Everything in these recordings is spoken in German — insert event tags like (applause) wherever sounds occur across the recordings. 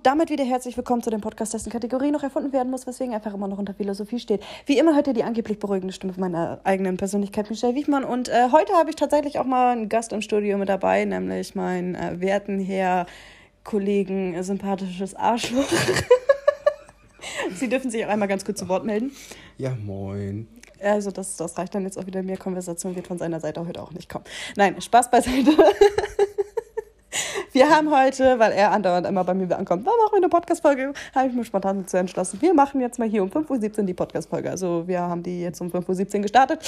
Und damit wieder herzlich willkommen zu dem Podcast, dessen Kategorie noch erfunden werden muss, weswegen einfach immer noch unter Philosophie steht. Wie immer hört ihr die angeblich beruhigende Stimme meiner eigenen Persönlichkeit, Michelle Wichmann. Und äh, heute habe ich tatsächlich auch mal einen Gast im Studio mit dabei, nämlich meinen äh, werten Herr Kollegen, äh, sympathisches Arschloch. (laughs) Sie dürfen sich auch einmal ganz kurz zu Wort melden. Ja, moin. Also das, das reicht dann jetzt auch wieder. Mehr Konversation wird von seiner Seite heute auch nicht kommen. Nein, Spaß beiseite. (laughs) Wir haben heute, weil er andauernd immer bei mir ankommt, warum machen wir eine Podcast-Folge? Habe ich mir spontan dazu entschlossen. Wir machen jetzt mal hier um 5.17 Uhr die Podcast-Folge. Also wir haben die jetzt um 5.17 Uhr gestartet,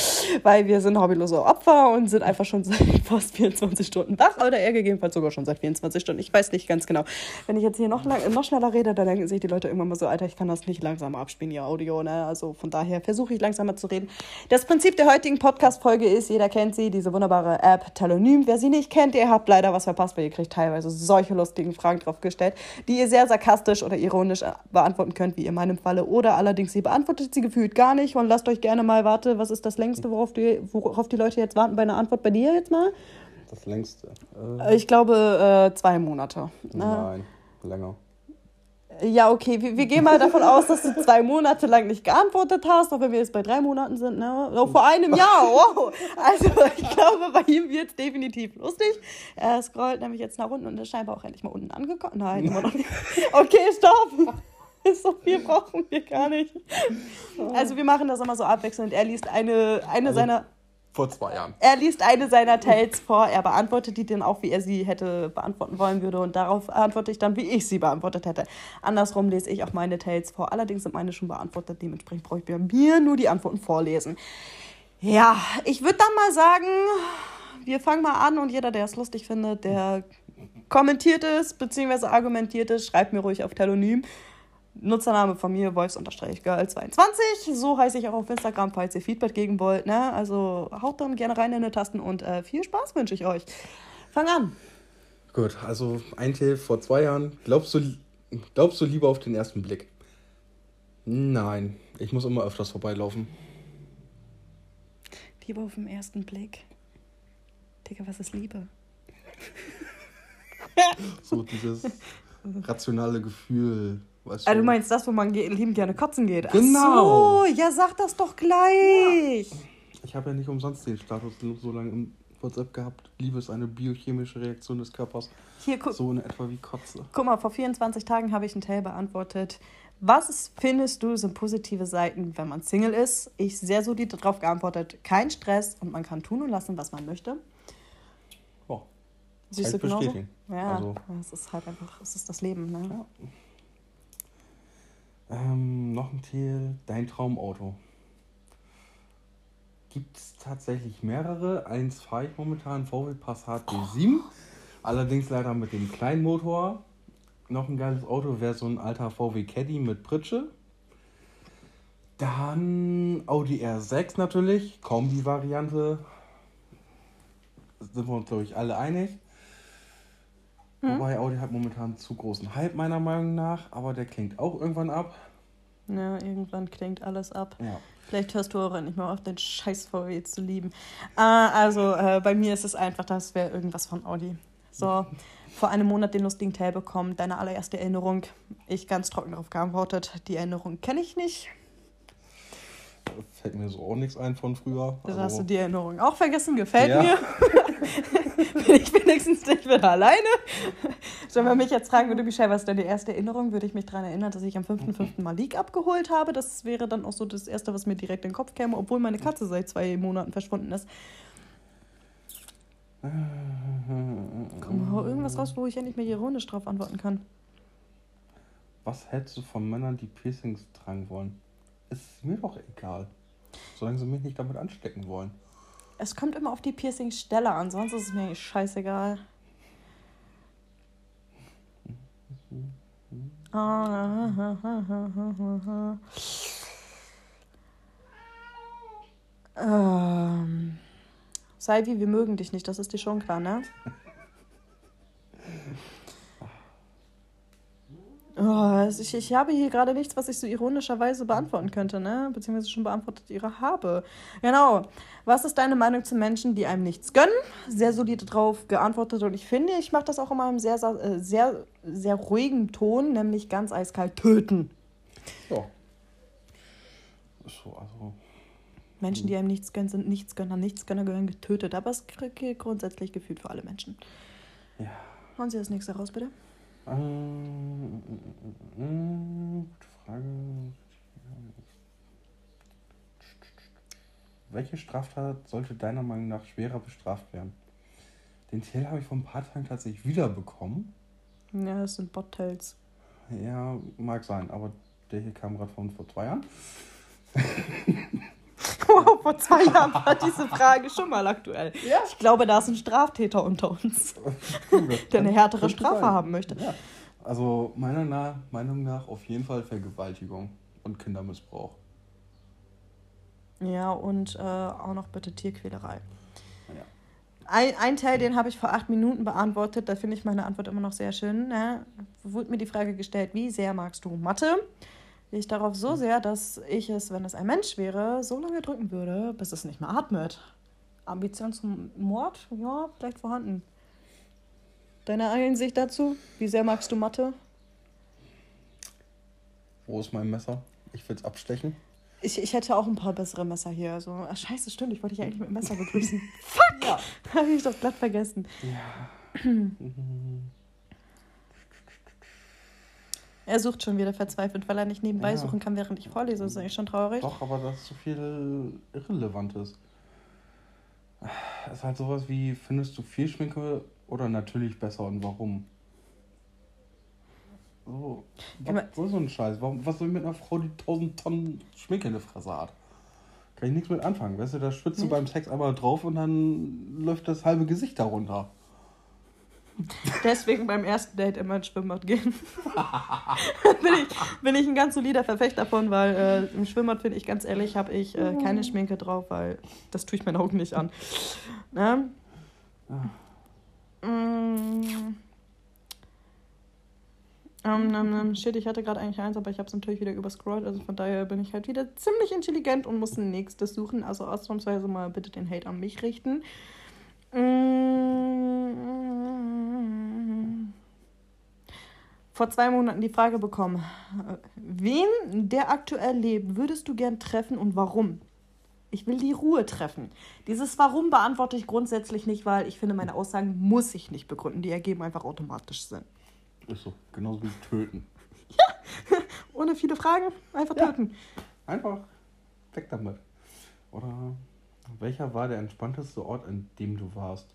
weil wir sind hobbylose Opfer und sind einfach schon (laughs) seit fast 24 Stunden wach. Oder er gegebenenfalls sogar schon seit 24 Stunden. Ich weiß nicht ganz genau. Wenn ich jetzt hier noch, lang, noch schneller rede, dann denken sich die Leute irgendwann mal so, Alter, ich kann das nicht langsamer abspielen, ihr Audio. Ne? Also von daher versuche ich langsamer zu reden. Das Prinzip der heutigen Podcast-Folge ist, jeder kennt sie, diese wunderbare App Telonym. Wer sie nicht kennt, ihr habt leider was verpasst, weil ihr kriegt teilweise teilweise solche lustigen Fragen drauf gestellt, die ihr sehr sarkastisch oder ironisch äh, beantworten könnt, wie in meinem Falle. Oder allerdings, ihr beantwortet sie gefühlt gar nicht und lasst euch gerne mal, warte, was ist das längste, worauf die, worauf die Leute jetzt warten bei einer Antwort bei dir jetzt mal? Das längste? Äh, ich glaube äh, zwei Monate. Nein, länger. Ja, okay, wir, wir, gehen mal davon aus, dass du zwei Monate lang nicht geantwortet hast, auch wenn wir jetzt bei drei Monaten sind, ne? Oh, vor einem Jahr, wow! Also ich glaube, bei ihm wird es definitiv lustig. Er scrollt nämlich jetzt nach unten und ist scheinbar auch endlich mal unten angekommen. Nein, immer noch nicht. Okay, stopp! So viel brauchen wir gar nicht. Also wir machen das immer so abwechselnd. Er liest eine, eine also, seiner vor zwei Jahren. Er liest eine seiner Tales vor, er beantwortet die dann auch, wie er sie hätte beantworten wollen würde und darauf antworte ich dann, wie ich sie beantwortet hätte. Andersrum lese ich auch meine Tales vor. Allerdings sind meine schon beantwortet, dementsprechend brauche ich mir nur die Antworten vorlesen. Ja, ich würde dann mal sagen, wir fangen mal an und jeder, der es lustig findet, der kommentiert es bzw. argumentiert es, schreibt mir ruhig auf Telonym. Nutzername von mir, voice-girl22. So heiße ich auch auf Instagram, falls ihr Feedback geben wollt. Ne? Also haut dann gerne rein in die Tasten und äh, viel Spaß wünsche ich euch. Fang an. Gut, also ein Tipp vor zwei Jahren. Glaubst du, glaubst du lieber auf den ersten Blick? Nein, ich muss immer öfters vorbeilaufen. Liebe auf den ersten Blick. Digga, was ist Liebe? so dieses rationale Gefühl Weißt ah, du? du meinst das, wo man liebend gerne kotzen geht? Genau. Ach so, ja, sag das doch gleich. Ja. Ich habe ja nicht umsonst den Status so lange im WhatsApp gehabt. Liebe ist eine biochemische Reaktion des Körpers. Hier, guck. So in etwa wie Kotze. Guck mal, vor 24 Tagen habe ich einen Tell beantwortet. Was findest du sind positive Seiten, wenn man Single ist? Ich sehr solide darauf geantwortet. Kein Stress und man kann tun und lassen, was man möchte. Oh. Siehst du genauso? Ja, also, es ist halt einfach, es ist das Leben. Ne? Ja. Ähm, noch ein Titel, dein Traumauto. Gibt es tatsächlich mehrere. Eins fahre ich momentan, VW Passat B7. Allerdings leider mit dem kleinen Motor. Noch ein geiles Auto wäre so ein alter VW Caddy mit Pritsche. Dann Audi R6 natürlich, Kombi-Variante. Sind wir uns, glaube ich, alle einig. Hm? Wobei Audi hat momentan zu großen Hype meiner Meinung nach, aber der klingt auch irgendwann ab. Ja, irgendwann klingt alles ab. Ja. Vielleicht hörst du auch nicht mehr auf, den scheiß VW zu lieben. Äh, also äh, bei mir ist es einfach, das wäre irgendwas von Audi. So, (laughs) vor einem Monat den lustigen Teil bekommen, deine allererste Erinnerung. Ich ganz trocken darauf geantwortet, die Erinnerung kenne ich nicht. Fällt mir so auch nichts ein von früher. Also hast du die Erinnerung auch vergessen, gefällt ja. mir. (laughs) (laughs) Bin ich wenigstens nicht wieder alleine. Wenn man mich jetzt fragen würde, Michelle, was ist deine erste Erinnerung, würde ich mich daran erinnern, dass ich am 5.5. Malik abgeholt habe. Das wäre dann auch so das Erste, was mir direkt in den Kopf käme, obwohl meine Katze seit zwei Monaten verschwunden ist. Komm, hau irgendwas raus, wo ich nicht mehr ironisch drauf antworten kann. Was hättest du von Männern, die Piercings tragen wollen? Ist mir doch egal. Solange sie mich nicht damit anstecken wollen. Es kommt immer auf die Piercing-Stelle an, sonst ist es mir scheißegal. ähm, sei wie wir mögen dich nicht, das ist dir schon klar, ne? Oh, ich, ich habe hier gerade nichts, was ich so ironischerweise beantworten könnte, ne? Beziehungsweise schon beantwortet ihre habe. Genau. Was ist deine Meinung zu Menschen, die einem nichts gönnen? Sehr solide drauf geantwortet und ich finde, ich mache das auch immer im sehr, sehr, sehr, sehr ruhigen Ton, nämlich ganz eiskalt töten. Ja. So, also. Menschen, die einem nichts gönnen, sind Nichtsgönner. Nichtsgönner gehören getötet. Aber es gilt grundsätzlich gefühlt für alle Menschen. Ja. Hauen Sie das nächste raus, bitte. Ähm, gute Frage. Welche Straftat sollte deiner Meinung nach schwerer bestraft werden? Den Tail habe ich vor ein paar Tagen tatsächlich wiederbekommen. Ja, das sind Bot-Tails. Ja, mag sein, aber der hier kam gerade von vor zwei Jahren. (laughs) Vor zwei Jahren war diese Frage schon mal aktuell. Ja. Ich glaube, da ist ein Straftäter unter uns, (laughs) der eine härtere Strafe sein. haben möchte. Ja. Also meiner Meinung nach auf jeden Fall Vergewaltigung und Kindermissbrauch. Ja, und äh, auch noch bitte Tierquälerei. Ja. Ein, ein Teil, den habe ich vor acht Minuten beantwortet. Da finde ich meine Antwort immer noch sehr schön. Ne? Wurde mir die Frage gestellt, wie sehr magst du Mathe? Ich darauf so sehr, dass ich es, wenn es ein Mensch wäre, so lange drücken würde, bis es nicht mehr atmet. Ambition zum Mord? Ja, vielleicht vorhanden. Deine Einsicht dazu? Wie sehr magst du Mathe? Wo ist mein Messer? Ich will es abstechen. Ich, ich hätte auch ein paar bessere Messer hier. Also, ach, scheiße, stimmt. Ich wollte dich eigentlich mit dem Messer begrüßen. (laughs) Fuck! Ja. (laughs) Habe ich das glatt vergessen. Ja. (clears throat) er sucht schon wieder verzweifelt, weil er nicht nebenbei ja. suchen kann, während ich vorlese. Das ist eigentlich schon traurig. Doch, aber das ist so viel Irrelevantes. Es ist halt sowas wie, findest du viel Schminke oder natürlich besser und warum? So, was, so ein Scheiß? Warum, was soll ich mit einer Frau, die 1000 Tonnen Schminke in der Fresse hat? Kann ich nichts mit anfangen. Weißt du, da schwitzt du beim Sex einmal drauf und dann läuft das halbe Gesicht darunter. Deswegen beim ersten Date immer ins Schwimmbad gehen. (laughs) bin, ich, bin ich ein ganz solider Verfechter davon, weil äh, im Schwimmbad, finde ich ganz ehrlich, habe ich äh, keine Schminke drauf, weil das tue ich meinen Augen nicht an. Ne? Mm. Um, um, um, shit, ich hatte gerade eigentlich eins, aber ich habe es natürlich wieder überscrollt. Also von daher bin ich halt wieder ziemlich intelligent und muss ein nächstes suchen. Also ausnahmsweise mal bitte den Hate an mich richten. Mm. Vor zwei Monaten die Frage bekommen: Wen, der aktuell lebt, würdest du gern treffen und warum? Ich will die Ruhe treffen. Dieses Warum beantworte ich grundsätzlich nicht, weil ich finde, meine Aussagen muss ich nicht begründen. Die ergeben einfach automatisch Sinn. Ist so, genauso wie töten. Ja, (laughs) ohne viele Fragen, einfach ja. töten. Einfach weg damit. Oder welcher war der entspannteste Ort, an dem du warst?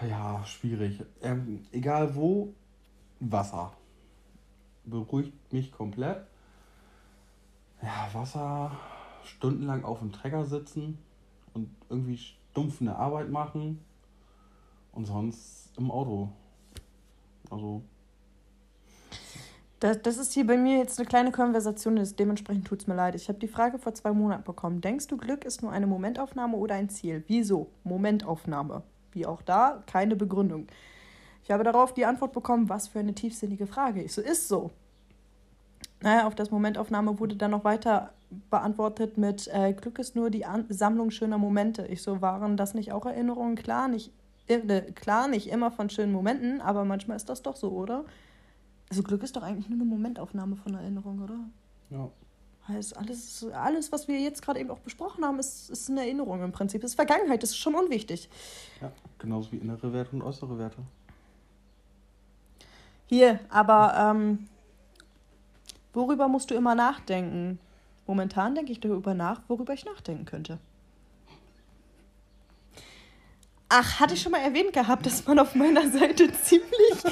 Ja, schwierig. Ähm, egal wo, Wasser. Beruhigt mich komplett. Ja, Wasser, stundenlang auf dem Trecker sitzen und irgendwie stumpf eine Arbeit machen und sonst im Auto. Also. Das, das ist hier bei mir jetzt eine kleine Konversation, dementsprechend tut es mir leid. Ich habe die Frage vor zwei Monaten bekommen. Denkst du, Glück ist nur eine Momentaufnahme oder ein Ziel? Wieso? Momentaufnahme. Wie auch da, keine Begründung. Ich habe darauf die Antwort bekommen, was für eine tiefsinnige Frage. Ich so, ist so. Naja, auf das Momentaufnahme wurde dann noch weiter beantwortet mit äh, Glück ist nur die An Sammlung schöner Momente. Ich so, waren das nicht auch Erinnerungen? Klar, nicht, äh, klar, nicht immer von schönen Momenten, aber manchmal ist das doch so, oder? Also Glück ist doch eigentlich nur eine Momentaufnahme von Erinnerung, oder? Ja. Heißt, alles, alles, was wir jetzt gerade eben auch besprochen haben, ist, ist eine Erinnerung im Prinzip. Das ist Vergangenheit, das ist schon unwichtig. Ja, genauso wie innere Werte und äußere Werte. Hier, aber ähm, worüber musst du immer nachdenken? Momentan denke ich darüber nach, worüber ich nachdenken könnte. Ach, hatte ich schon mal erwähnt gehabt, dass man auf meiner Seite (laughs) ziemlich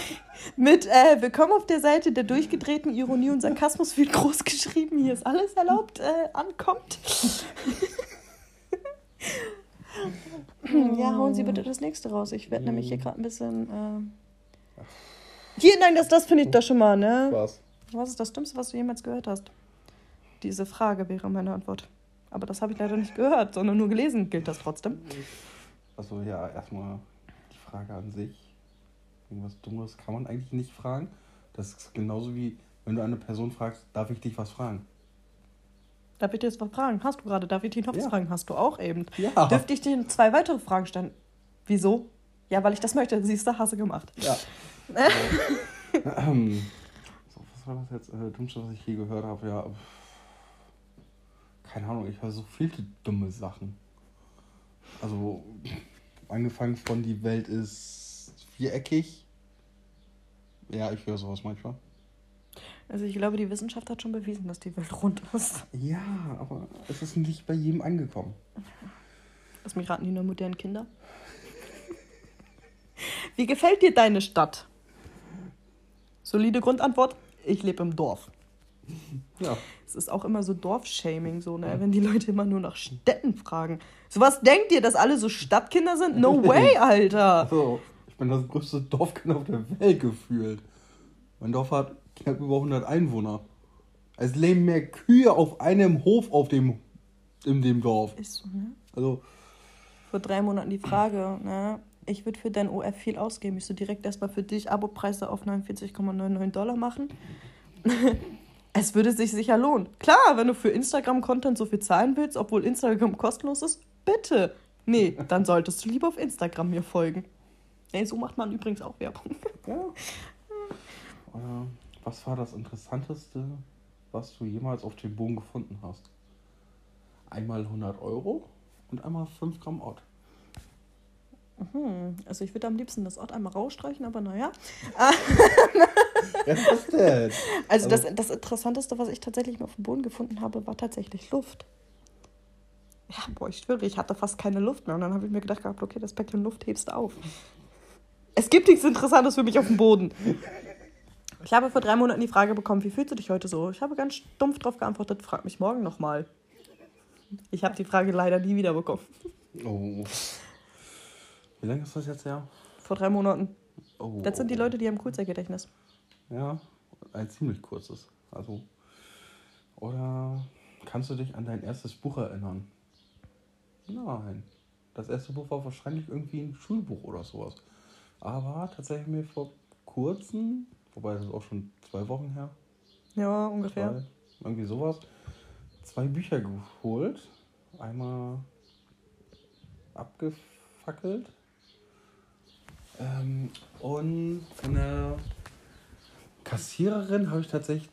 mit äh, Willkommen auf der Seite der durchgedrehten Ironie und Sarkasmus wird groß geschrieben, hier ist alles erlaubt, äh, ankommt. ja, hauen Sie bitte das nächste raus. Ich werde nämlich hier gerade ein bisschen. Äh... Hier, nein, das, das finde ich doch schon mal, ne? Was? Was ist das Dümmste, was du jemals gehört hast? Diese Frage wäre meine Antwort. Aber das habe ich leider nicht gehört, sondern nur gelesen. Gilt das trotzdem? Also ja, erstmal die Frage an sich. Irgendwas Dummes kann man eigentlich nicht fragen. Das ist genauso wie, wenn du eine Person fragst, darf ich dich was fragen? Darf ich dir jetzt was fragen? Hast du gerade? Darf ich dich noch was Ja. fragen? Hast du auch eben. Ja. Dürfte ich dir zwei weitere Fragen stellen? Wieso? Ja, weil ich das möchte. Siehst du, hast du gemacht. Ja. (laughs) ähm, so, was war das jetzt? Äh, Dümmste, was ich je gehört habe? Ja. Keine Ahnung, ich höre so viele dumme Sachen. Also, angefangen von die Welt ist viereckig. Ja, ich höre sowas manchmal. Also ich glaube, die Wissenschaft hat schon bewiesen, dass die Welt rund ist. Ja, aber es ist nicht bei jedem angekommen. Lass mich raten, die nur modernen Kinder. Wie gefällt dir deine Stadt? Solide Grundantwort. Ich lebe im Dorf. Ja. Es ist auch immer so Dorfshaming, so, ne? Wenn die Leute immer nur nach Städten fragen. So was denkt ihr, dass alle so Stadtkinder sind? No (laughs) way, Alter! Also, ich bin das größte Dorfkind auf der Welt gefühlt. Mein Dorf hat knapp über 100 Einwohner. Es leben mehr Kühe auf einem Hof auf dem, in dem Dorf. Ist so, ne? Also, Vor drei Monaten die Frage, ne? Ich würde für dein OF viel ausgeben. Ich so direkt erstmal für dich Abopreise auf 49,99 Dollar machen. Es würde sich sicher lohnen. Klar, wenn du für Instagram-Content so viel zahlen willst, obwohl Instagram kostenlos ist, bitte. Nee, dann solltest du lieber auf Instagram mir folgen. Ey, so macht man übrigens auch Werbung. (laughs) ja. Oder, was war das Interessanteste, was du jemals auf dem Boden gefunden hast? Einmal 100 Euro und einmal 5 Gramm Ort. Hm, also ich würde am liebsten das Ort einmal rausstreichen, aber naja. Ja, was denn? Also das, Also- das Interessanteste, was ich tatsächlich mal auf dem Boden gefunden habe, war tatsächlich Luft. Ja, boah, ich schwöre, ich hatte fast keine Luft mehr. Und dann habe ich mir gedacht, gehabt, okay, das Päckchen Luft hebst du auf. Es gibt nichts Interessantes für mich auf dem Boden. Ich habe vor drei Monaten die Frage bekommen, wie fühlst du dich heute so? Ich habe ganz stumpf darauf geantwortet, frag mich morgen nochmal. Ich habe die Frage leider nie wieder bekommen. Oh. Wie lange ist das jetzt her? Vor drei Monaten. Oh. Das sind die Leute, die haben Kurzzeitgedächtnis. Ja, ein ziemlich kurzes. Also. Oder kannst du dich an dein erstes Buch erinnern? Nein. Das erste Buch war wahrscheinlich irgendwie ein Schulbuch oder sowas. Aber tatsächlich mir vor kurzem, wobei das ist auch schon zwei Wochen her, Ja, ungefähr. zwei, irgendwie sowas, zwei Bücher geholt. Einmal abgefackelt. Ähm, und von der Kassiererin habe ich tatsächlich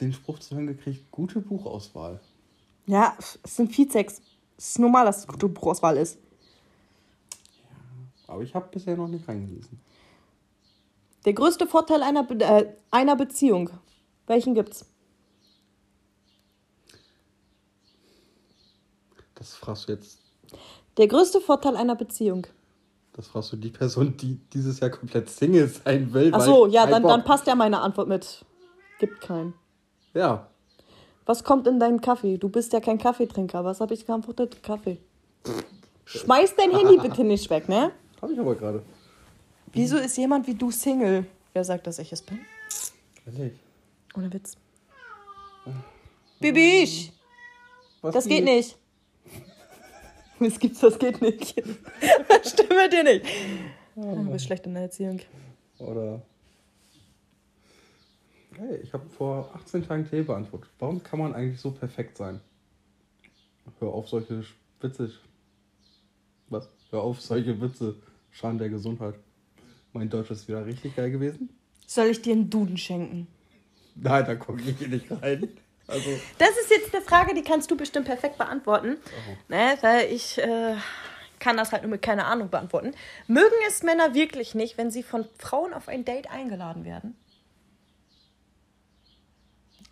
den Spruch zu hören gekriegt, gute Buchauswahl. Ja, es sind Vizex. Es ist normal, dass es gute Buchauswahl ist. Aber ich habe bisher noch nicht reingelesen. Der größte Vorteil einer, Be äh, einer Beziehung. Welchen gibt's? Das fragst du jetzt, Der größte Vorteil einer Beziehung. Das fragst du die Person, die dieses Jahr komplett Single sein will. Ach so, ja, dann, Bock- dann passt ja meine Antwort mit. Gibt keinen. Ja, Was kommt in deinen Kaffee? Du bist ja kein Kaffeetrinker. Was habe ich geantwortet? Kaffee. Schmeiß dein Handy (laughs) bitte nicht weg, ne? habe ich aber gerade. Wieso ist jemand wie du Single? Wer sagt, dass ich es bin? Ehrlich. Ohne Witz. Bibisch! Was Das geht nicht. (laughs) Es gibt's, das geht nicht. Das (laughs) stimmt mit dir nicht. Du bist schlecht in der Erziehung. Oder. Hey, ich habe vor 18 Tagen Tee beantwortet. Warum kann man eigentlich so perfekt sein? Hör auf, solche Witze. Was? Hör auf, solche Witze. Schaden der Gesundheit. Mein Deutsch ist wieder richtig geil gewesen. Soll ich dir einen Duden schenken? Nein, da gucke ich hier nicht rein. Also, Das ist jetzt eine Frage, die kannst du bestimmt perfekt beantworten. Ne, weil ich äh, kann das halt nur mit keiner Ahnung beantworten. Mögen es Männer wirklich nicht, wenn sie von Frauen auf ein Date eingeladen werden?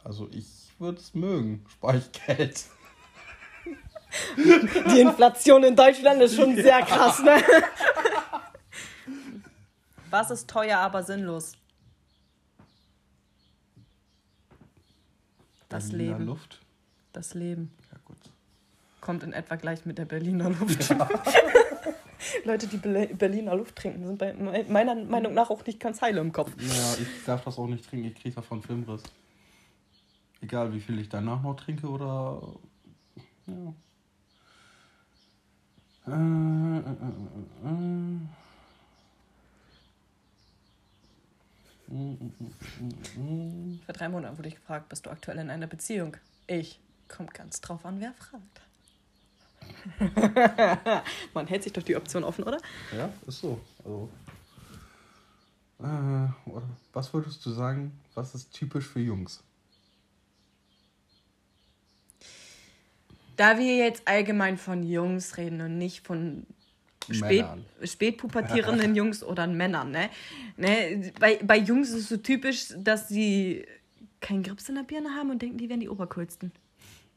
also ich würde es mögen. Spar ich Geld. (laughs) Die Inflation in Deutschland ist schon sehr krass, ne? (laughs) Was ist teuer, aber sinnlos? Das Berliner Leben. Luft. Das Leben. Ja, gut. Kommt in etwa gleich mit der Berliner Luft. (laughs) Leute, die Berliner Luft trinken, sind bei me- meiner Meinung nach auch nicht ganz heile im Kopf. Naja, ich darf das auch nicht trinken. Ich kriege davon Filmriss. Egal, wie viel ich danach noch trinke oder. Ja. Äh, äh, äh, äh, äh. Vor drei Monaten wurde ich gefragt, bist du aktuell in einer Beziehung? Ich. Kommt ganz drauf an, wer fragt. (laughs) Man hält sich doch die Option offen, oder? Ja, ist so. Also, äh, was würdest du sagen, was ist typisch für Jungs? Da wir jetzt allgemein von Jungs reden und nicht von spät, spätpubertierenden (laughs) Jungs oder Männern, ne? ne? Bei, bei Jungs ist es so typisch, dass sie keinen Grips in der Birne haben und denken, die wären die Obercoolsten.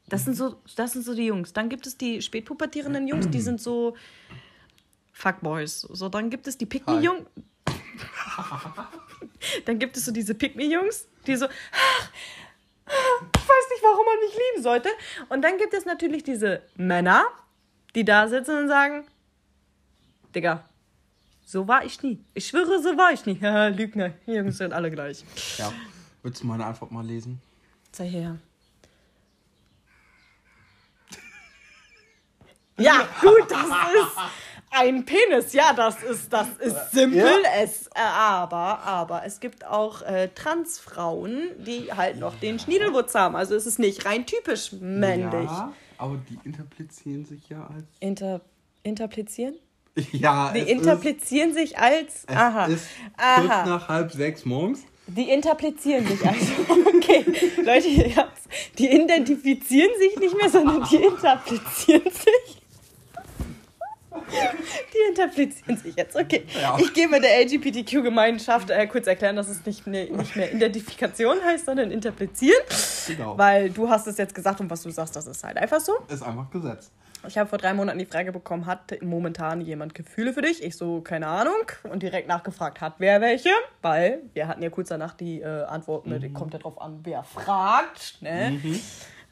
Das sind, so, das sind so die Jungs. Dann gibt es die spätpubertierenden Jungs, die sind so Fuckboys. So, dann gibt es die Pick-Me-Jungs. (laughs) dann gibt es so diese Pick-Me-Jungs, die so, "Ach, (laughs) ich weiß nicht, warum man mich lieben sollte. Und dann gibt es natürlich diese Männer, die da sitzen und sagen, Digga, so war ich nie. Ich schwöre, so war ich nie. (laughs) Ja, Lügner. Jungs sind alle gleich. Ja. Willst du meine Antwort mal lesen? Sei her. (laughs) Ja, gut, das ist ein Penis. Ja, das ist, das ist simpel. Ja. Es, äh, aber, aber es gibt auch äh, Transfrauen, die halt noch den Schniedelwurz haben. Also es ist nicht rein typisch männlich. Ja, aber die interplizieren sich ja als. Inter, interplizieren? (laughs) Ja, Die interplizieren sich als. ist, es aha. ist kurz aha. nach halb sechs morgens. Die interplizieren sich also. (laughs) Okay, Leute, ihr habt's. die identifizieren sich nicht mehr, sondern die interplizieren sich. Die interplizieren sich jetzt. Okay, Ja. ich gebe der LGBTQ-Gemeinschaft äh, kurz erklären, dass es nicht, ne, nicht mehr Identifikation heißt, sondern interplizieren. Genau. Weil du hast es jetzt gesagt und was du sagst, das ist halt einfach so. Ist einfach Gesetz. Ich habe vor drei Monaten die Frage bekommen, hat momentan jemand Gefühle für dich? Ich so, keine Ahnung. Und direkt nachgefragt, hat wer welche? Weil wir hatten ja kurz danach die äh, Antwort mit, kommt ja drauf an, wer fragt. Ne?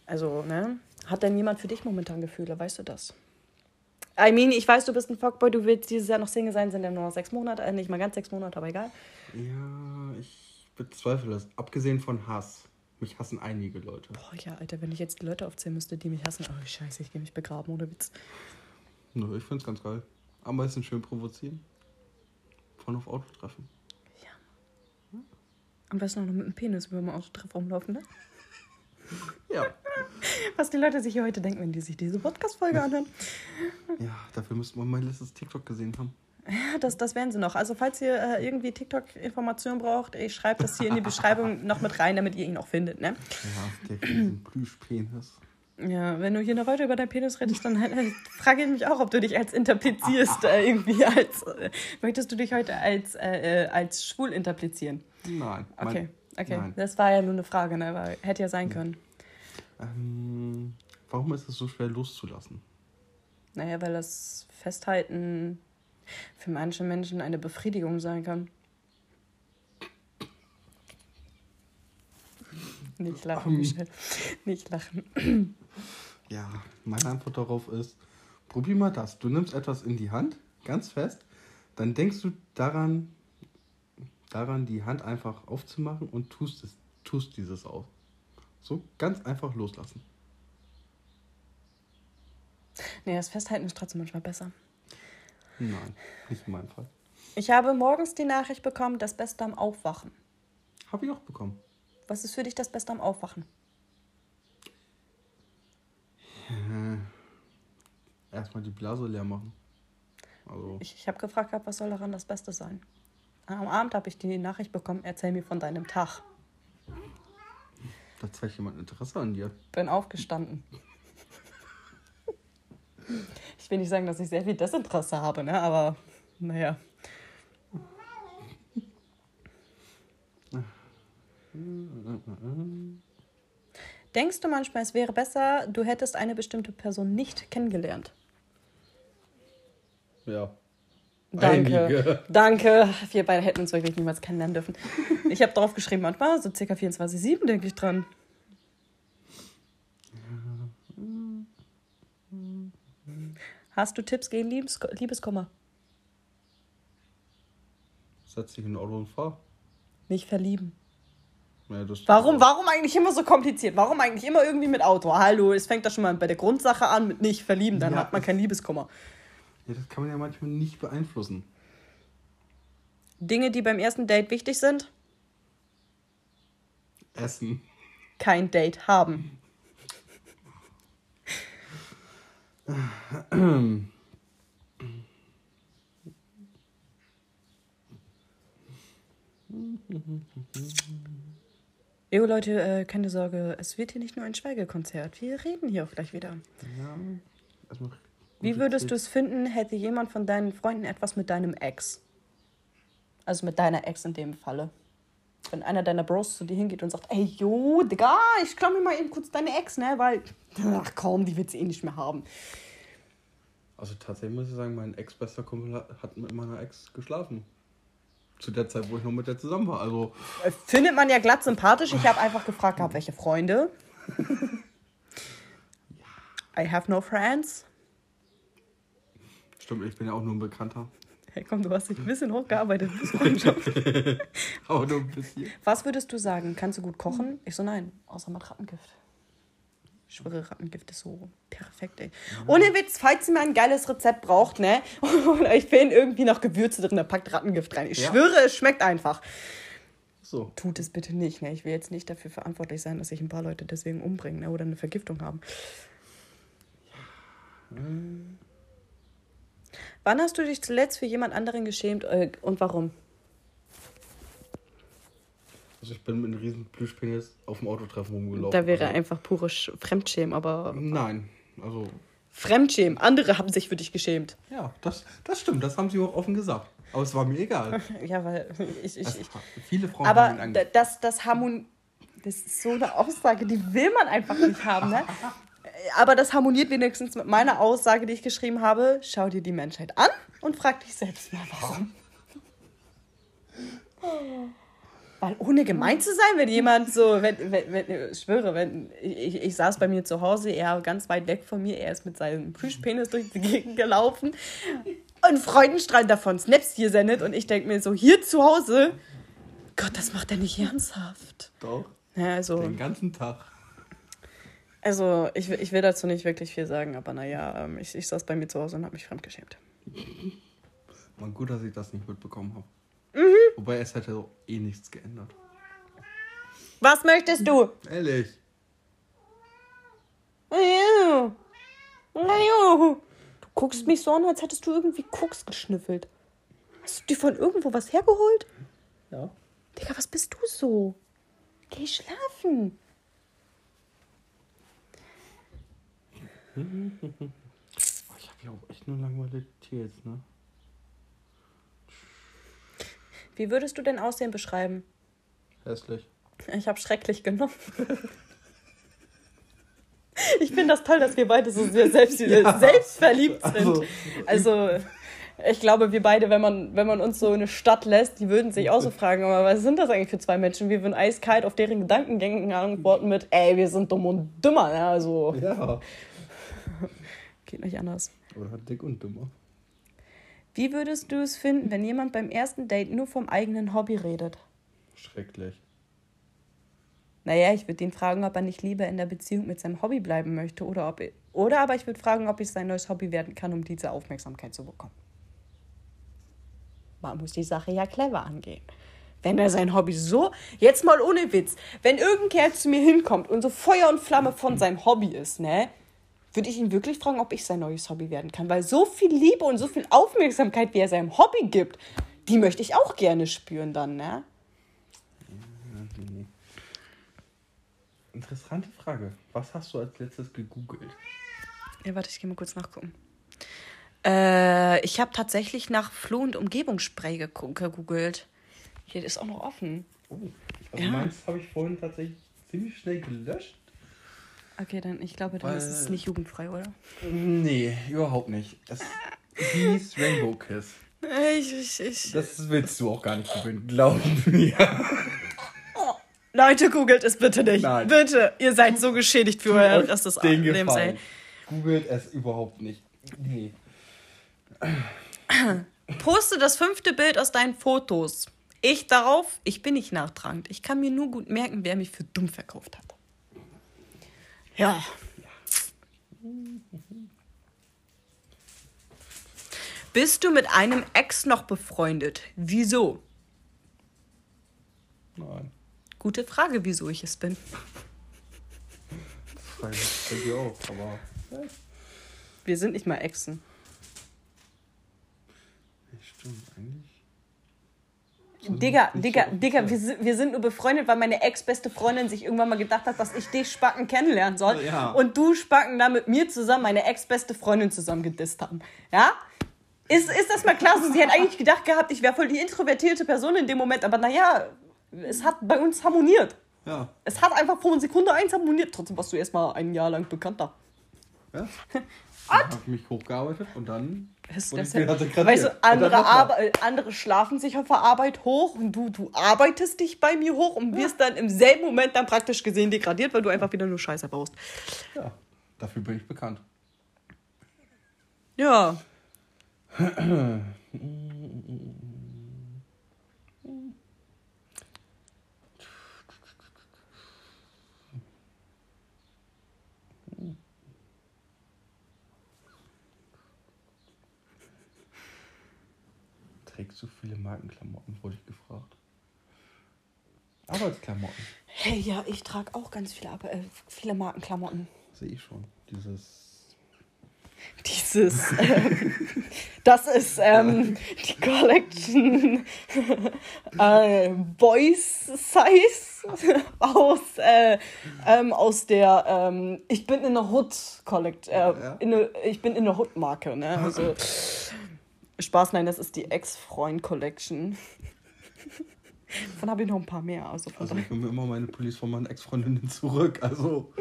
Also, ne? Hat denn jemand für dich momentan Gefühle? Weißt du das? I mean, ich weiß, du bist ein Fuckboy, du willst dieses Jahr noch Single sein, sind ja nur noch sechs Monate, äh, nicht mal ganz sechs Monate, aber egal. Ja, ich bezweifle das. Abgesehen von Hass. Mich hassen einige Leute. Boah, ja, Alter, wenn ich jetzt die Leute aufzählen müsste, die mich hassen, oh scheiße, ich gehe mich begraben, ohne Witz. Nö, ich find's ganz geil. Am meisten schön provozieren. Von auf Auto treffen. Am besten auch noch mit dem Penis über dem Autotreff rumlaufen, ne? (laughs) Ja. Was die Leute sich hier heute denken, wenn die sich diese Podcast-Folge anhören. Ja, dafür müssten wir mein letztes TikTok gesehen haben. Ja, das, das werden sie noch. Also, falls ihr äh, irgendwie TikTok-Informationen braucht, ich schreibe das hier in die Beschreibung (laughs) noch mit rein, damit ihr ihn auch findet, ne? Ja, (clears throat) der Plüschpenis. Ja, wenn du hier noch weiter über deinen Penis redest, dann äh, frage ich mich auch, ob du dich als interplizierst, äh, irgendwie als. Äh, möchtest du dich heute als, äh, äh, als schwul interplizieren? Nein. Okay, okay. Nein. Das war ja nur eine Frage, ne? Weil, hätte ja sein können. Ähm, warum ist es so schwer loszulassen? Naja, weil das Festhalten für manche Menschen eine Befriedigung sein kann. Nicht lachen, Ähm. Michelle. Nicht lachen. Ja, meine Antwort darauf ist, probier mal das. Du nimmst etwas in die Hand, ganz fest, dann denkst du daran, daran die Hand einfach aufzumachen und tust es, tust dieses aus. So ganz einfach loslassen. Nee, das Festhalten ist trotzdem manchmal besser. Nein, nicht in meinem Fall. Ich habe morgens die Nachricht bekommen, das Beste am Aufwachen. Habe ich auch bekommen. Was ist für dich das Beste am Aufwachen? Erstmal die Blase leer machen. Also, Ich, ich habe gefragt, gehabt, was soll daran das Beste sein? Am Abend habe ich die Nachricht bekommen, erzähl mir von deinem Tag. da zeigt jemand Interesse an dir. Bin aufgestanden. (laughs) Ich will nicht sagen, dass ich sehr viel Desinteresse habe, ne? aber naja. Denkst du manchmal, es wäre besser, du hättest eine bestimmte Person nicht kennengelernt? Ja. Danke. Einige. Danke. Wir beide hätten uns wirklich niemals kennenlernen dürfen. Ich habe drauf geschrieben, manchmal so circa 24-7 denke ich dran. Hast du Tipps gegen Liebes Liebeskummer? Setz dich in ein Auto und fahr. Nicht verlieben. Ja, Warum, warum eigentlich immer so kompliziert? Warum eigentlich immer irgendwie mit Auto? Hallo, es fängt da schon mal bei der Grundsache an mit nicht verlieben, dann Ja. hat man kein Liebeskummer. Ja, das kann man ja manchmal nicht beeinflussen. Dinge, die beim ersten Date wichtig sind? Essen. Kein Date haben. Jo Leute, äh, keine Sorge, es wird hier nicht nur ein Schweigekonzert. Wir reden hier auch gleich wieder. Ja, erstmal Wie würdest du es finden, hätte jemand von deinen Freunden etwas mit deinem Ex? Also mit deiner Ex in dem Falle. Wenn einer deiner Bros zu dir hingeht und sagt, ey, jo, Digga, ich klau mir mal eben kurz deine Ex, ne? Weil, ach komm, die willst du eh nicht mehr haben. Also tatsächlich muss ich sagen, mein ex-bester Kumpel hat, hat mit meiner Ex geschlafen. Zu der Zeit, wo ich noch mit der zusammen war. Also, Äh, Findet man ja glatt sympathisch. Ich habe einfach gefragt gehabt, welche Freunde. (laughs) I have no friends. stimmt, ich bin ja auch nur ein Bekannter. Hey, komm, du hast dich ein bisschen hochgearbeitet. (laughs) Aber (laughs) nur ein bisschen. Was würdest du sagen? Kannst du gut kochen? Ich so, nein, außer mit Rattengift. Ich schwöre, Rattengift ist so perfekt, ey. Ohne Witz, falls ihr mal ein geiles Rezept braucht, ne? Und euch fehlen irgendwie noch Gewürze drin, dann packt Rattengift rein. Ich Ja. schwöre, es schmeckt einfach. So. Tut es bitte nicht, ne? Ich will jetzt nicht dafür verantwortlich sein, dass sich ein paar Leute deswegen umbringen, ne? Oder eine Vergiftung haben. Wann hast du dich zuletzt für jemand anderen geschämt äh, und warum? Also ich bin mit einem riesen Plüschpenis auf dem Autotreffen rumgelaufen. Da wäre also, einfach pure Sch- Fremdschämen, aber Nein, also Fremdschämen. Andere haben sich für dich geschämt. ja, das, das stimmt, das haben sie auch offen gesagt. Aber es war mir egal. (laughs) Ja, weil ich, ich, ich viele Frauen haben ihn aber ange- d- das, das Harmon das ist so eine Aussage, die will man einfach nicht haben, ne? (laughs) Aber das harmoniert wenigstens mit meiner Aussage, die ich geschrieben habe. Schau dir die Menschheit an und frag dich selbst mal, warum. (laughs) Weil ohne gemein zu sein, wenn jemand so, wenn, wenn, wenn ich schwöre, wenn ich, ich saß bei mir zu Hause, er ganz weit weg von mir, er ist mit seinem Plüschpenis durch die Gegend gelaufen und Freudenstrahl davon Snaps hier sendet und ich denke mir so, hier zu Hause, Gott, das macht er nicht ernsthaft. Doch, Ja, also, den ganzen Tag. Also ich, will- ich will dazu nicht wirklich viel sagen, aber naja, ähm, ich, ich saß bei mir zu Hause und habe mich fremdgeschämt. War gut, dass ich das nicht mitbekommen habe. Mhm. Wobei es hätte auch eh nichts geändert. Was möchtest du? Ehrlich. Du guckst mich so an, als hättest du irgendwie Koks geschnüffelt. Hast du dir von irgendwo was hergeholt? Ja. Digga, was bist du so? Geh schlafen. Oh, ich habe ja auch echt nur langweilige Tiers, ne? Wie würdest du denn Aussehen beschreiben? Hässlich. Ich habe schrecklich genommen. Ich finde das toll, dass wir beide so sehr selbst, (laughs) Ja. selbstverliebt sind. Also- Also, ich glaube, wir beide, wenn man, wenn man uns so in eine Stadt lässt, die würden sich auch so fragen, aber was sind das eigentlich für zwei Menschen? Wir würden eiskalt auf deren Gedankengängen antworten mit, ey, wir sind dumm und dümmer. Ja, also, Ja. Geht nicht anders. Oder dick und dümmer. Wie würdest du es finden, wenn jemand beim ersten Date nur vom eigenen Hobby redet? Schrecklich. Naja, ich würde ihn fragen, ob er nicht lieber in der Beziehung mit seinem Hobby bleiben möchte oder ob oder aber ich würde fragen, ob ich sein neues Hobby werden kann, um diese Aufmerksamkeit zu bekommen. Man muss die Sache ja clever angehen. Wenn er sein Hobby so, jetzt mal ohne Witz, wenn irgendein Kerl zu mir hinkommt und so Feuer und Flamme von seinem Hobby ist, ne, würde ich ihn wirklich fragen, ob ich sein neues Hobby werden kann. Weil so viel Liebe und so viel Aufmerksamkeit, wie er seinem Hobby gibt, die möchte ich auch gerne spüren dann, ne? Interessante Frage. Was hast du als letztes gegoogelt? Ja, warte, ich gehe mal kurz nachgucken. Äh, ich habe tatsächlich nach Floh- und Umgebungsspray gegoogelt. Hier ist auch noch offen. Oh, also Ja. meins habe ich vorhin tatsächlich ziemlich schnell gelöscht. Okay, dann ich glaube, dann ist es Weil- nicht jugendfrei, oder? Nee, überhaupt nicht. Es hieß Rainbow Kiss. Ich, ich, ich. Das willst du auch gar nicht gewinnen, glaub mir. Leute, googelt es bitte nicht. Nein. Bitte. Ihr seid so geschädigt für euer Euch Rest des Lebens, ey. Googelt es überhaupt nicht. Nee. Poste das fünfte Bild aus deinen Fotos. Ich darauf, ich bin nicht nachtragend. Ich kann mir nur gut merken, wer mich für dumm verkauft hat. Ja. Bist du mit einem Ex noch befreundet? Wieso? Nein. Gute Frage, wieso ich es bin. Ich dir auch, aber. Ja. Wir sind nicht mal Exen. Nee, stimmt, eigentlich. Digga, Digga, Digga, wir sind, wir sind nur befreundet, weil meine ex-beste Freundin sich irgendwann mal gedacht hat, dass ich dich Spacken kennenlernen soll. Ja. Und du Spacken da mit mir zusammen meine ex-beste Freundin zusammen gedisst haben. Ja? Ist, ist das mal klar? So, sie hat eigentlich gedacht gehabt, ich wäre voll die introvertierte Person in dem Moment, aber naja, es hat bei uns harmoniert. Ja. Es hat einfach von Sekunde eins harmoniert. Trotzdem warst du erstmal ein Jahr lang bekannter. Ja. (laughs) Habe ich mich hochgearbeitet und dann. Ist wurde das ich wieder ja, degradiert. weißt du, andere, äh, andere schlafen sich auf der Arbeit hoch und du, du arbeitest dich bei mir hoch und wirst dann im selben Moment dann praktisch gesehen degradiert, weil du einfach wieder nur Scheiße baust. Ja, dafür bin ich bekannt. Ja. (clears throat) Trägst du viele Markenklamotten, wurde ich gefragt. Arbeitsklamotten, Hey, ja, ich trage auch ganz viele, äh, viele Markenklamotten. sehe ich schon. Dieses. Dieses, ähm, das ist ähm, die Collection äh, Boys Size aus, äh, ähm, aus der ähm, Ich bin in der Hood Collect, äh, Ja. in eine, ich bin in der Hood Marke, ne? Also Spaß, nein, das ist die Ex-Freund Collection. Davon habe ich noch ein paar mehr. Also von Also ich mir immer meine Pullis von meinen Ex-Freundinnen zurück. Also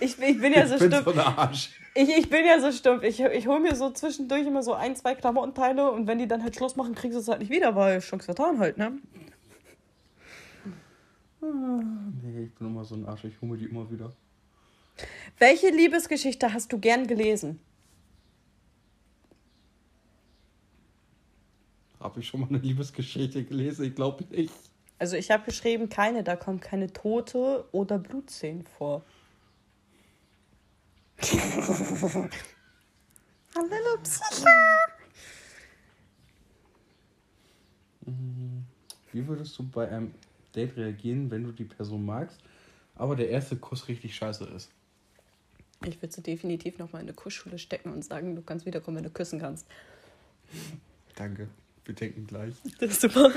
ich, bin- ich bin ja so ich bin stumpf. so Arsch. Ich, ich bin ja so stumpf. Ich, ich hole mir so zwischendurch immer so ein, zwei Klamottenteile und wenn die dann halt Schluss machen, kriegst du es halt nicht wieder, weil Chance vertan halt, ne? Nee, ich bin immer so ein Arsch. Ich hole mir die immer wieder. Welche Liebesgeschichte hast du gern gelesen? Habe ich schon mal eine Liebesgeschichte gelesen? Ich glaube nicht. Also ich habe geschrieben, keine, da kommt keine Tote oder Blutszenen vor. (laughs) Hallo Psycho! Wie würdest du bei einem Date reagieren, wenn du die Person magst, aber der erste Kuss richtig scheiße ist? Ich würde sie definitiv nochmal in eine Kussschule stecken und sagen, du kannst wiederkommen, wenn du küssen kannst. Danke. Wir denken gleich. Das ist super.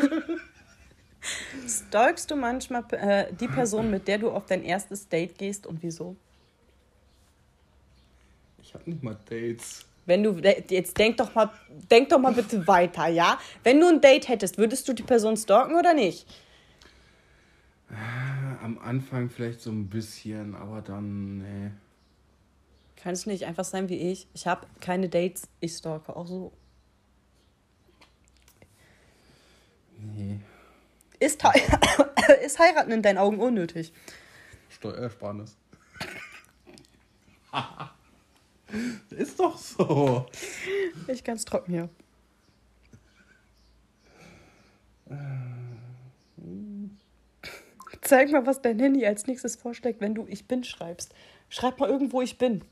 Stalkst du manchmal äh, die Person, mit der du auf dein erstes Date gehst und wieso? Ich habe nicht mal Dates. Wenn du jetzt denk doch mal, denk doch mal bitte weiter, ja? Wenn du ein Date hättest, würdest du die Person stalken oder nicht? Am Anfang vielleicht so ein bisschen, aber dann, nee. Kann es nicht einfach sein wie ich? Ich habe keine Dates, ich stalke auch so. Nee. Ist, hei (coughs) ist heiraten in deinen Augen unnötig? Steuersparnis. (laughs) ist doch so. Ich ganz trocken hier. Zeig mal, was dein Handy als nächstes vorschlägt, wenn du Ich bin schreibst. Schreib mal irgendwo Ich bin.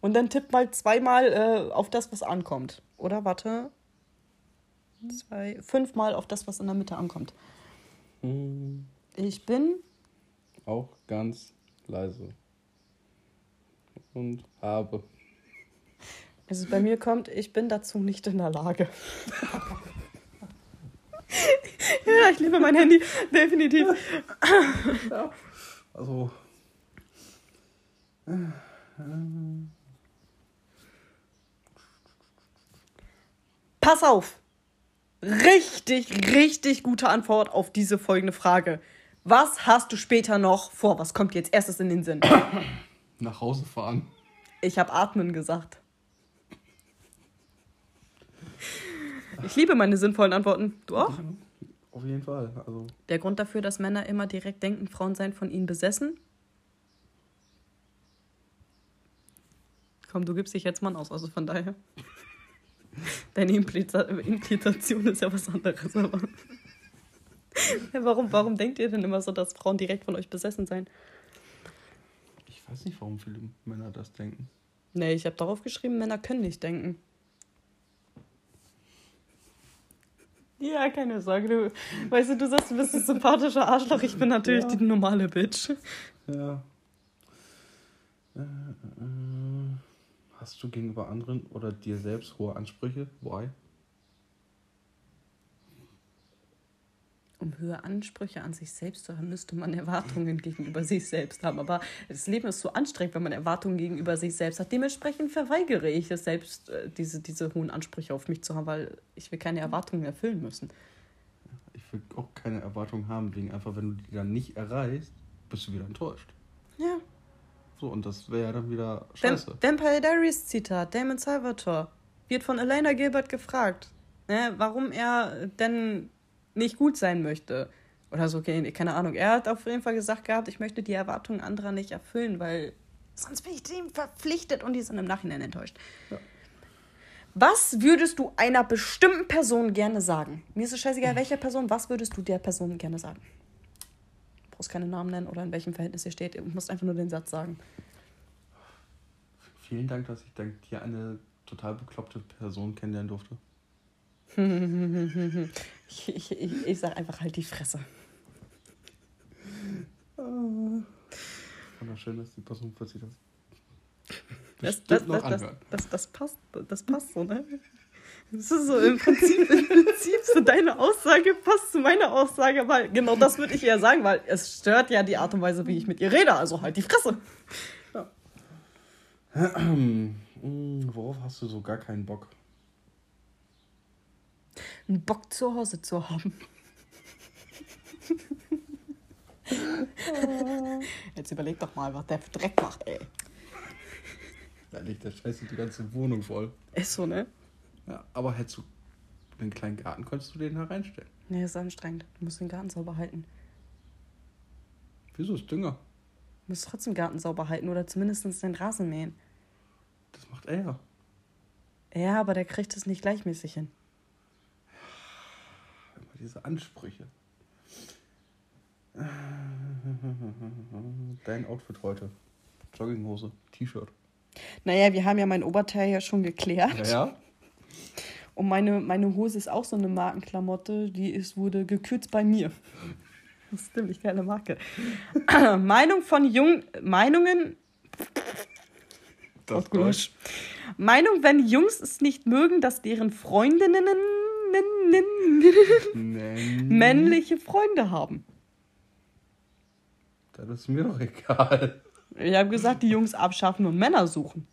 Und dann tipp mal zweimal äh, auf das, was ankommt. Oder warte. Zwei, fünfmal auf das, was in der Mitte ankommt. Hm, Ich bin. Auch ganz leise. Und habe. Also bei mir kommt, ich bin dazu nicht in der Lage. (laughs) ja, ich liebe mein Handy, definitiv. (laughs) Also. Pass auf! Richtig, richtig gute Antwort auf diese folgende Frage. Was hast du später noch vor? Was kommt dir jetzt erstes in den Sinn? (coughs) Nach Hause fahren. Ich habe atmen gesagt. Ich liebe meine sinnvollen Antworten. Du auch? Auf jeden Fall. Also. Der Grund dafür, dass Männer immer direkt denken, Frauen seien von ihnen besessen? Komm, du gibst dich jetzt Mann aus, also von daher. (laughs) Deine Impliza Implitation ist ja was anderes. Aber (laughs) warum, warum denkt ihr denn immer so, dass Frauen direkt von euch besessen seien? Ich weiß nicht, warum viele Männer das denken. Nee, ich habe darauf geschrieben, Männer können nicht denken. Ja, keine Sorge. Du, weißt du, du sagst, du bist ein sympathischer Arschloch. Ich bin natürlich Ja. die normale Bitch. Ja. Äh, äh, hast du gegenüber anderen oder dir selbst hohe Ansprüche? Why? Um höhere Ansprüche an sich selbst zu haben, müsste man Erwartungen gegenüber sich selbst haben. Aber das Leben ist so anstrengend, wenn man Erwartungen gegenüber sich selbst hat. Dementsprechend verweigere ich es selbst, äh, diese, diese hohen Ansprüche auf mich zu haben, weil ich will keine Erwartungen erfüllen müssen. Ich will auch keine Erwartungen haben, wegen einfach, wenn du die dann nicht erreichst, bist du wieder enttäuscht. Ja. So, und das wäre ja dann wieder scheiße. Vampire Diaries Zitat, Damon Salvatore wird von Elena Gilbert gefragt, ne, warum er denn nicht gut sein möchte. Oder so, okay, keine Ahnung. Er hat auf jeden Fall gesagt gehabt, ich möchte die Erwartungen anderer nicht erfüllen, weil sonst bin ich dem verpflichtet und die sind im Nachhinein enttäuscht. Ja. Was würdest du einer bestimmten Person gerne sagen? Mir ist es scheißegal, (laughs) welcher Person, was würdest du der Person gerne sagen? Brauchst keine Namen nennen oder in welchem Verhältnis ihr steht. Du musst einfach nur den Satz sagen. Vielen Dank, dass ich dank dir eine total bekloppte Person kennenlernen durfte. Ich, ich, ich, ich sag einfach halt die Fresse. Wunderschön, dass die Person plötzlich das. Das, das, das, das, das, das, passt, das passt so, ne? Das ist so im Prinzip, im Prinzip so deine Aussage passt zu meiner Aussage, weil genau das würde ich eher sagen, weil es stört ja die Art und Weise, wie ich mit ihr rede, also halt die Fresse. Hm, (clears throat) Worauf hast du so gar keinen Bock? Einen Bock zu Hause zu haben. (laughs) Jetzt überleg doch mal, was der Dreck macht, ey. Da liegt der Scheiße die ganze Wohnung voll. Ist so, ne? Ja, aber hättest du einen kleinen Garten, könntest du den da reinstellen. Nee, ist anstrengend. Du musst den Garten sauber halten. Wieso ist Dünger? Du musst trotzdem den Garten sauber halten oder zumindest den Rasen mähen. Das macht er. Ja, aber der kriegt es nicht gleichmäßig hin. Immer diese Ansprüche. (laughs) Dein Outfit heute. Jogginghose, T-Shirt. Naja, wir haben ja mein Oberteil ja schon geklärt. Ja, ja. Und meine, meine Hose ist auch so eine Markenklamotte, die ist, wurde gekürzt bei mir. Das ist ziemlich geile Marke. (clears throat) Meinung von Jung, Meinungen, Das Gulasch. Meinung, wenn Jungs es nicht mögen, dass deren Freundinnen männliche Freunde haben. Das ist mir doch egal. Ich habe gesagt, die Jungs abschaffen und Männer suchen.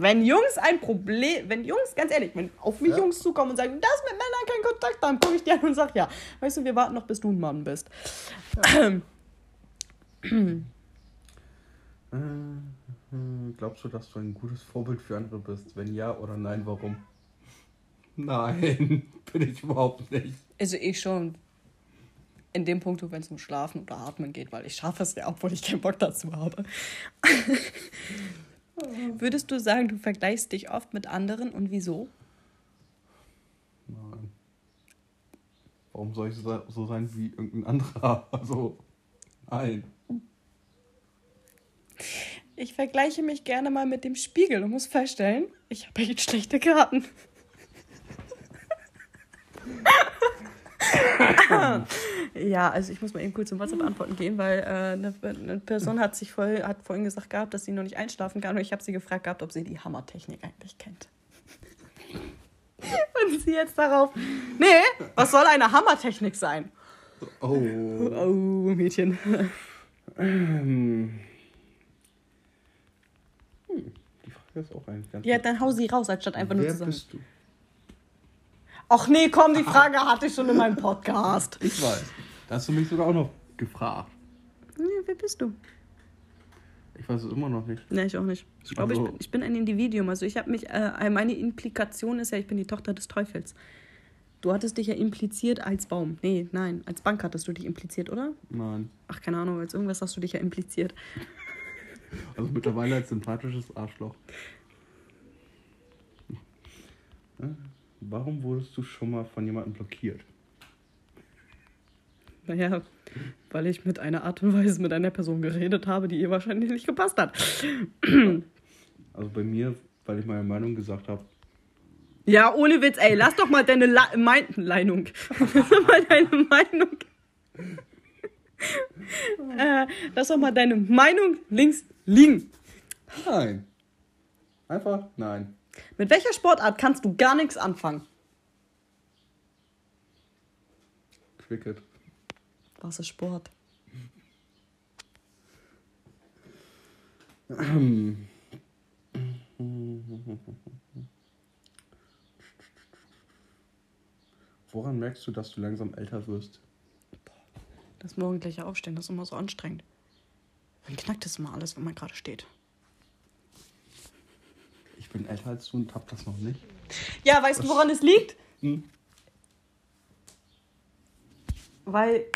Wenn Jungs ein Problem, wenn Jungs, ganz ehrlich, wenn auf mich Ja. Jungs zukommen und sagen, das mit Männern kein Kontakt haben, gucke ich dir an und sag ja. Weißt du, wir warten noch, bis du ein Mann bist. Äh, äh, Glaubst du, dass du ein gutes Vorbild für andere bist? Wenn ja oder nein, warum? Nein, (laughs) bin ich überhaupt nicht. Also ich schon. In dem Punkt, wenn es um Schlafen oder Atmen geht, weil ich schaffe es ja, obwohl ich keinen Bock dazu habe. Würdest du sagen, du vergleichst dich oft mit anderen und wieso? Nein. Warum soll ich so sein wie irgendein anderer? (laughs) Also, nein. Ich vergleiche mich gerne mal mit dem Spiegel und muss feststellen, ich habe echt schlechte Karten. (laughs) (coughs) (coughs) (coughs) ja, also ich muss mal eben kurz zum WhatsApp-Antworten gehen, weil äh, eine, eine Person hat sich voll, hat vorhin gesagt gehabt, dass sie noch nicht einschlafen kann und ich habe sie gefragt gehabt, ob sie die Hammertechnik eigentlich kennt. (laughs) und sie jetzt darauf, nee, was soll eine Hammertechnik sein? Oh. Oh, Mädchen. Ähm. Hm, die Frage ist auch eigentlich ganz Ja, gut. dann hau sie raus, anstatt einfach nur zu sagen. bist du? Ach nee, komm, die Frage hatte ich schon in meinem Podcast. Ich weiß. Da hast du mich sogar auch noch gefragt. Ja, wer bist du? Ich weiß es immer noch nicht. Nee, ich auch nicht. Ich glaube, ich, Also- bin- ich bin ein Individuum. Also ich habe mich, äh, meine Implikation ist ja, ich bin die Tochter des Teufels. Du hattest dich ja impliziert als Baum. Nee, nein, als Bank hattest du dich impliziert, oder? Nein. Ach, keine Ahnung, als irgendwas hast du dich ja impliziert. Also mittlerweile als sympathisches Arschloch. Hm? Warum wurdest du schon mal von jemandem blockiert? Naja, weil ich mit einer Art und Weise mit einer Person geredet habe, die ihr wahrscheinlich nicht gepasst hat. Also bei mir, weil ich meine Meinung gesagt habe. Ja, ohne Witz, ey, lass doch mal deine La mein Meinung. lass doch mal deine Meinung. äh, lass doch mal deine Meinung links liegen. Nein. Einfach nein. Mit welcher Sportart kannst du gar nichts anfangen? Cricket. Was ist Sport? Woran merkst du, dass du langsam älter wirst? Das morgendliche Aufstehen, das ist immer so anstrengend. Dann knackt es immer alles, wenn man gerade steht. Ich bin älter als du und hab das noch nicht. Ja, weißt du, woran es liegt? Hm? Weil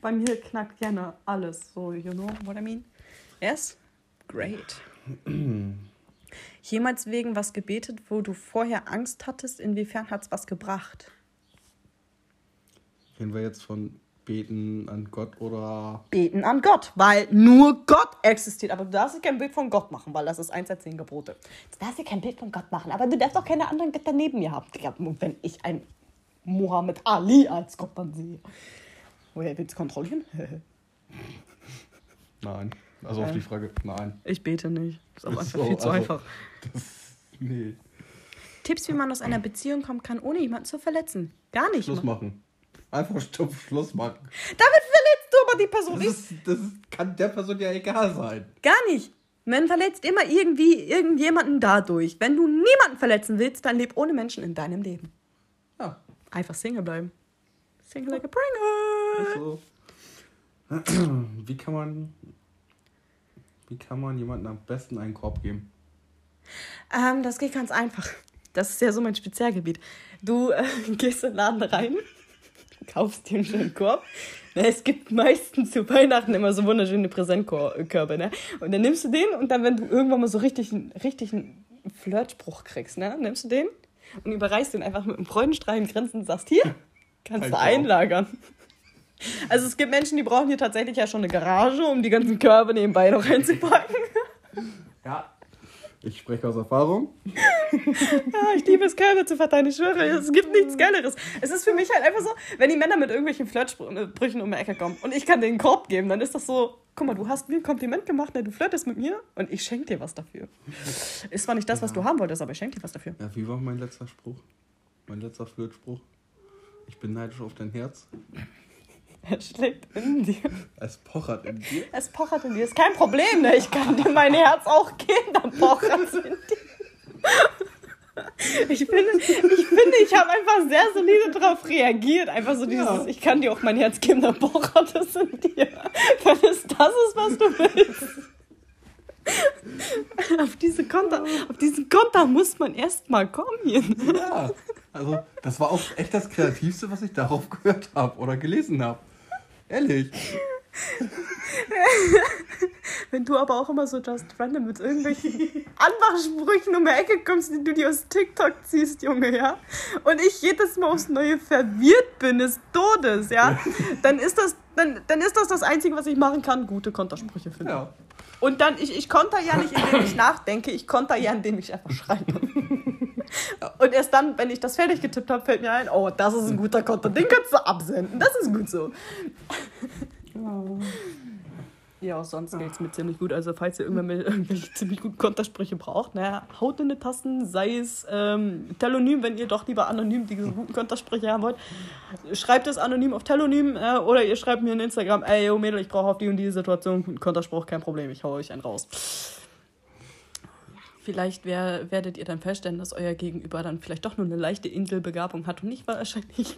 bei mir knackt gerne alles. So, you know what I mean? Yes? Great. Jemals wegen was gebetet, wo du vorher Angst hattest? Inwiefern hat es was gebracht? Reden wir jetzt von Beten an Gott oder. Beten an Gott, weil nur Gott existiert. Aber du darfst dir kein Bild von Gott machen, weil das ist eins der zehn Gebote. Du darfst dir kein Bild von Gott machen, aber du darfst auch keine anderen Götter neben mir haben. Und wenn ich ein Muhammad Ali als Gott dann sehe. Woher willst du kontrollieren? (laughs) Nein. Also auf Äh. die Frage, nein. ich bete nicht. Das ist auch einfach So, viel zu also- einfach. Das. Nee. Tipps, wie man aus einer Beziehung kommen kann, ohne jemanden zu verletzen. Gar nicht. Schluss machen. Einfach stumpf Schluss machen. Damit verletzt du aber die Person Das, ist, das kann der Person ja egal sein. Gar nicht. Man verletzt immer irgendwie irgendjemanden dadurch. Wenn du niemanden verletzen willst, dann leb ohne Menschen in deinem Leben. Ja, Einfach Single bleiben. Single like a Pringle. so. Wie kann man. Wie kann man jemandem am besten einen Korb geben? Ähm, das geht ganz einfach. Das ist ja so mein Spezialgebiet. Du äh, (laughs) gehst in den Laden rein, kaufst dir einen schönen Korb. Ne, es gibt meistens zu Weihnachten immer so wunderschöne Präsentkörbe, ne? Und dann nimmst du den und dann, wenn du irgendwann mal so richtig, einen- richtig einen Flirtspruch kriegst, ne? Nimmst du den und überreichst den einfach mit einem freudenstrahlenden Grinsen und sagst, hier, kannst Ein du einlagern. Also es gibt Menschen, die brauchen hier tatsächlich ja schon eine Garage, um die ganzen Körbe nebenbei noch reinzupacken. Ja. Ich spreche aus Erfahrung. (laughs) Ah, ich liebe es, Körbe zu verteilen. Ich schwöre, es gibt nichts Geileres. Es ist für mich halt einfach so, wenn die Männer mit irgendwelchen Flirtsprüchen um die Ecke kommen und ich kann denen einen Korb geben, dann ist das so, guck mal, du hast mir ein Kompliment gemacht, ne, du flirtest mit mir und ich schenke dir was dafür. Ist zwar nicht das, was du haben wolltest, aber ich schenke dir was dafür. Ja, wie war mein letzter Spruch? Mein letzter Flirtspruch? Ich bin neidisch auf dein Herz. Er schlägt in dir. Es pochert in dir. Es pochert in dir. Ist kein Problem, ne? Ich kann dir mein Herz auch geben, dann pochert es in dir. Ich finde, ich, finde, ich habe einfach sehr solide darauf reagiert. Einfach so dieses, Ja. ich kann dir auch mein Herz geben, dann pochert es in dir. Wenn es das ist, was du willst. Auf, diese Konter, auf diesen Konter muss man erst mal kommen. Hier. Ja. Also, das war auch echt das Kreativste, was ich darauf (laughs) gehört habe oder gelesen habe. Ehrlich. (laughs) Wenn du aber auch immer so just random mit irgendwelchen (laughs) Anmachsprüchen um die Ecke kommst, die du dir aus TikTok ziehst, Junge, ja? Und ich jedes Mal aufs Neue verwirrt bin des Todes, ja? Dann ist das, dann, dann ist das das Einzige, was ich machen kann, gute Kontersprüche finden. Ja. Und dann, ich, ich konter ja nicht, indem ich nachdenke, ich konter ja, indem ich einfach schreibe. Und erst dann, wenn ich das fertig getippt habe, fällt mir ein, oh, das ist ein guter Konter, den kannst du absenden, das ist gut so. Ja, auch sonst geht's mir ziemlich gut. Also, falls ihr irgendwann irgendwelche ziemlich guten Kontersprüche braucht, naja, haut in die Tasten, sei es ähm, Telonym, wenn ihr doch lieber anonym diese guten Kontersprüche haben wollt. Schreibt es anonym auf Telonym äh, oder ihr schreibt mir in Instagram, ey, yo Mädel, ich brauche auf die und die Situation einen Konterspruch, kein Problem, ich hau euch einen raus. Vielleicht wer, werdet ihr dann feststellen, dass euer Gegenüber dann vielleicht doch nur eine leichte Inselbegabung hat und nicht wahrscheinlich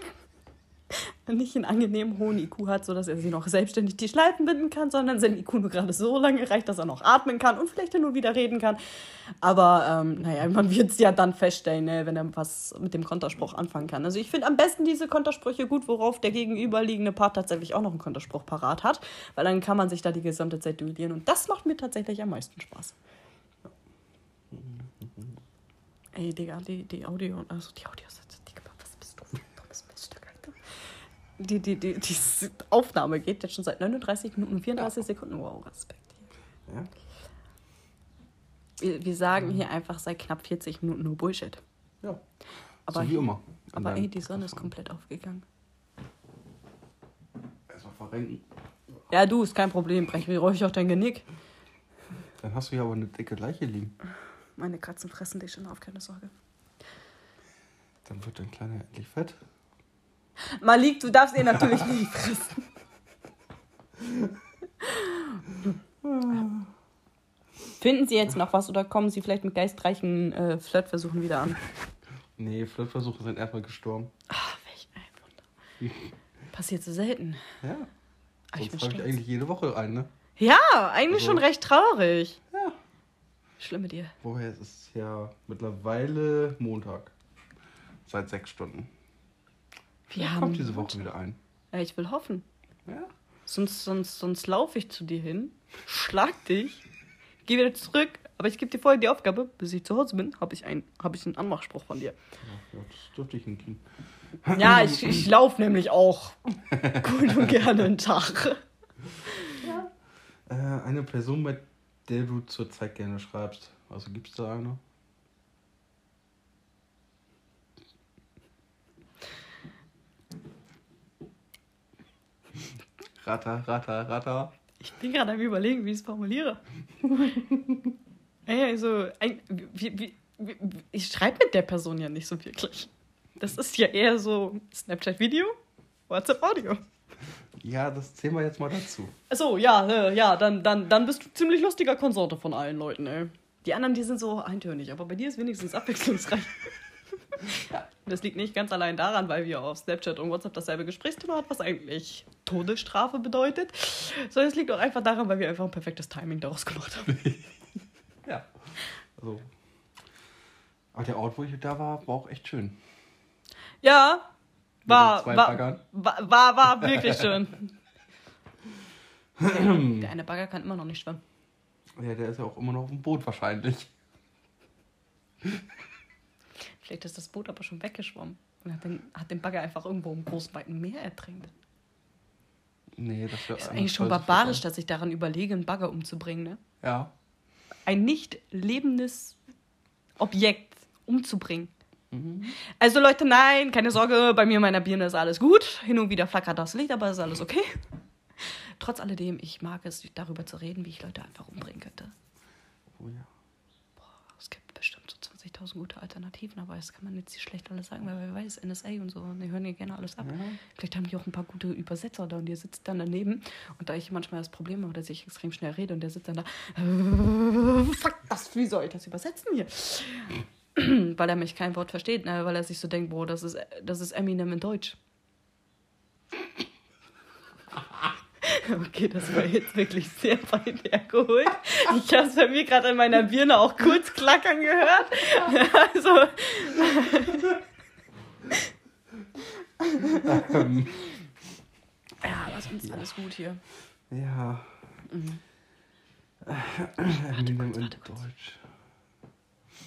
(laughs) nicht einen angenehmen hohen IQ hat, sodass er sich noch selbstständig die Schleifen binden kann, sondern sein IQ nur gerade so lange reicht, dass er noch atmen kann und vielleicht nur wieder reden kann. Aber ähm, naja, man wird es ja dann feststellen, ne, wenn er was mit dem Konterspruch anfangen kann. Also ich finde am besten diese Kontersprüche gut, worauf der gegenüberliegende Part tatsächlich auch noch einen Konterspruch parat hat, weil dann kann man sich da die gesamte Zeit duellieren und das macht mir tatsächlich am meisten Spaß. Ey, Digga, die, die Audio, also die Audios, Digga, was bist du für ein dummes Miststück, Alter? Die, die, die, die Aufnahme geht jetzt schon seit 39 Minuten und 34 Sekunden. Wow, Respekt. ja. Wir, wir sagen hier einfach seit knapp 40 Minuten nur Bullshit. Ja. Aber so wie immer. Aber ey, die Sonne ist komplett aufgegangen. Erstmal verrenken. Ja, du, ist kein Problem. Brech mir ruhig auch dein Genick. Dann hast du ja aber eine dicke Leiche liegen. Meine Katzen fressen dich schon auf, keine Sorge. Dann wird dein Kleiner endlich fett. Malik, du darfst ihn natürlich nicht (laughs) fressen. Finden Sie jetzt noch was oder kommen Sie vielleicht mit geistreichen äh, Flirtversuchen wieder an? Nee, Flirtversuche sind erstmal gestorben. Ach, welch ein Wunder. Passiert so selten. Ja. Aber ich Sonst ich stolz. eigentlich jede Woche ein, ne? Ja, eigentlich Also- schon recht traurig. Ja. Schlimm mit dir. Woher ist es ja mittlerweile Montag. Seit sechs Stunden. Wir Ja, haben kommt diese Woche wieder ein. Ja, ich will hoffen. Ja. Sonst, sonst, sonst laufe ich zu dir hin, schlag dich, geh wieder zurück. Aber ich gebe dir vorher die Aufgabe, bis ich zu Hause bin, habe ich, ein, hab ich einen Anmachspruch von dir. ja das dürfte ich hinkriegen. Ja, ich, ich laufe nämlich auch (laughs) gut und gerne einen Tag. Äh, eine Person, mit der du zurzeit gerne schreibst. Also gibt es da eine? Ratter, ratter, ratter. Ich bin gerade am überlegen, wie ich es formuliere. (laughs) Ey, also, ein, wie, wie, wie, ich schreibe mit der Person ja nicht so wirklich. Das ist ja eher so Snapchat-Video, WhatsApp-Audio. Ja, das zählen wir jetzt mal dazu. Achso, ja, äh, ja, dann, dann, dann bist du ziemlich lustiger Konsorte von allen Leuten, ey. Die anderen, die sind so eintönig, aber bei dir ist wenigstens abwechslungsreich. (laughs) Das liegt nicht ganz allein daran, weil wir auf Snapchat und WhatsApp dasselbe Gesprächsthema hat, was eigentlich Todesstrafe bedeutet. Sondern es liegt auch einfach daran, weil wir einfach ein perfektes Timing daraus gemacht haben. (laughs) Ja. Also. Aber der Ort, wo ich da war, war auch echt schön. Ja, war, war, war, war, war wirklich schön. (laughs) Der eine Bagger kann immer noch nicht schwimmen. Ja, der ist ja auch immer noch auf dem Boot wahrscheinlich. (laughs) Vielleicht ist das Boot aber schon weggeschwommen und hat den, hat den Bagger einfach irgendwo im großen, weiten Meer ertränkt. Nee, das wäre ist eigentlich schon barbarisch, dass ich daran überlege, einen Bagger umzubringen, ne? Ja. Ein nicht lebendes Objekt umzubringen. Also Leute, nein, keine Sorge, bei mir in meiner Birne ist alles gut. Hin und wieder flackert das Licht, aber ist alles okay. Trotz alledem, ich mag es, darüber zu reden, wie ich Leute einfach umbringen könnte. Oh ja. Es gibt bestimmt so 20.000 gute Alternativen, aber das kann man jetzt nicht schlecht alles sagen, weil wer weiß, NSA und so, und die hören ja gerne alles ab. Ja. Vielleicht haben die auch ein paar gute Übersetzer da und der sitzt dann daneben. Und da ich manchmal das Problem habe, dass ich extrem schnell rede und der sitzt dann da, (laughs) fuck, das, wie soll ich das übersetzen hier? (clears throat) weil er mich kein Wort versteht, ne? weil er sich so denkt, boah, das ist, das ist Eminem in Deutsch. (laughs) Okay, das war jetzt wirklich sehr weit hergeholt. Ich habe es bei mir gerade in meiner Birne auch kurz klackern gehört. (laughs) Also, (laughs) ja, lass uns alles gut hier. Ja. Mhm. Eminem in warte kurz. Deutsch.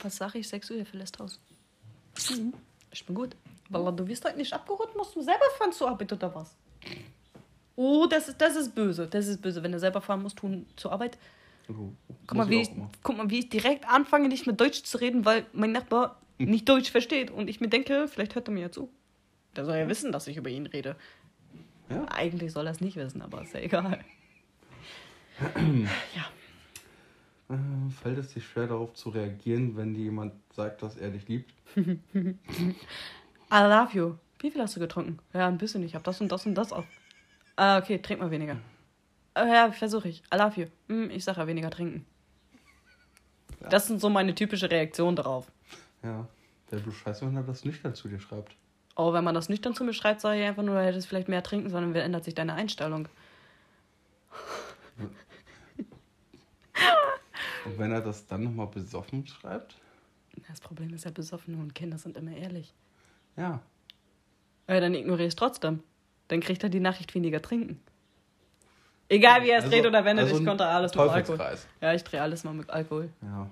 Was sag ich? 6 Uhr, verlässt Haus. Mhm. Ich bin gut. Wallah, du wirst heute nicht abgeholt, musst du selber fahren zur Arbeit oder was? Oh, das ist, das ist böse. Das ist böse. Wenn du selber fahren musst, tun zur Arbeit. Oh, Guck mal, wie ich guck mal, wie ich direkt anfange, nicht mit Deutsch zu reden, weil mein Nachbar nicht Deutsch versteht. Und ich mir denke, vielleicht hört er mir ja zu. Der soll ja wissen, dass ich über ihn rede. Ja? Eigentlich soll er es nicht wissen, aber ist ja egal. (clears throat) ja. Äh, fällt es dir schwer darauf zu reagieren, wenn dir jemand sagt, dass er dich liebt? (laughs) I love you. Wie viel hast du getrunken? Ja, ein bisschen. Ich habe das und das und das auf. Ah, okay, trink mal weniger. Ah, ja, versuche ich. I love you. Hm, ich sage ja weniger trinken. Ja. Das sind so meine typische Reaktionen darauf. Ja. Wäre bloß scheiße, wenn er das nicht dazu dir schreibt. Oh, wenn man das nüchtern zu mir schreibt, sage ich einfach nur, du hättest vielleicht mehr trinken sollen, dann ändert sich deine Einstellung. Und wenn er das dann nochmal besoffen schreibt? Das Problem ist ja, Besoffene und Kinder sind immer ehrlich. Ja. Ja, dann ignoriere ich es trotzdem. Dann kriegt er die Nachricht weniger trinken. Egal wie er es Also- dreht oder wendet, also ich konnte alles mit Alkohol. Ja, ich drehe alles mal mit Alkohol. Ja.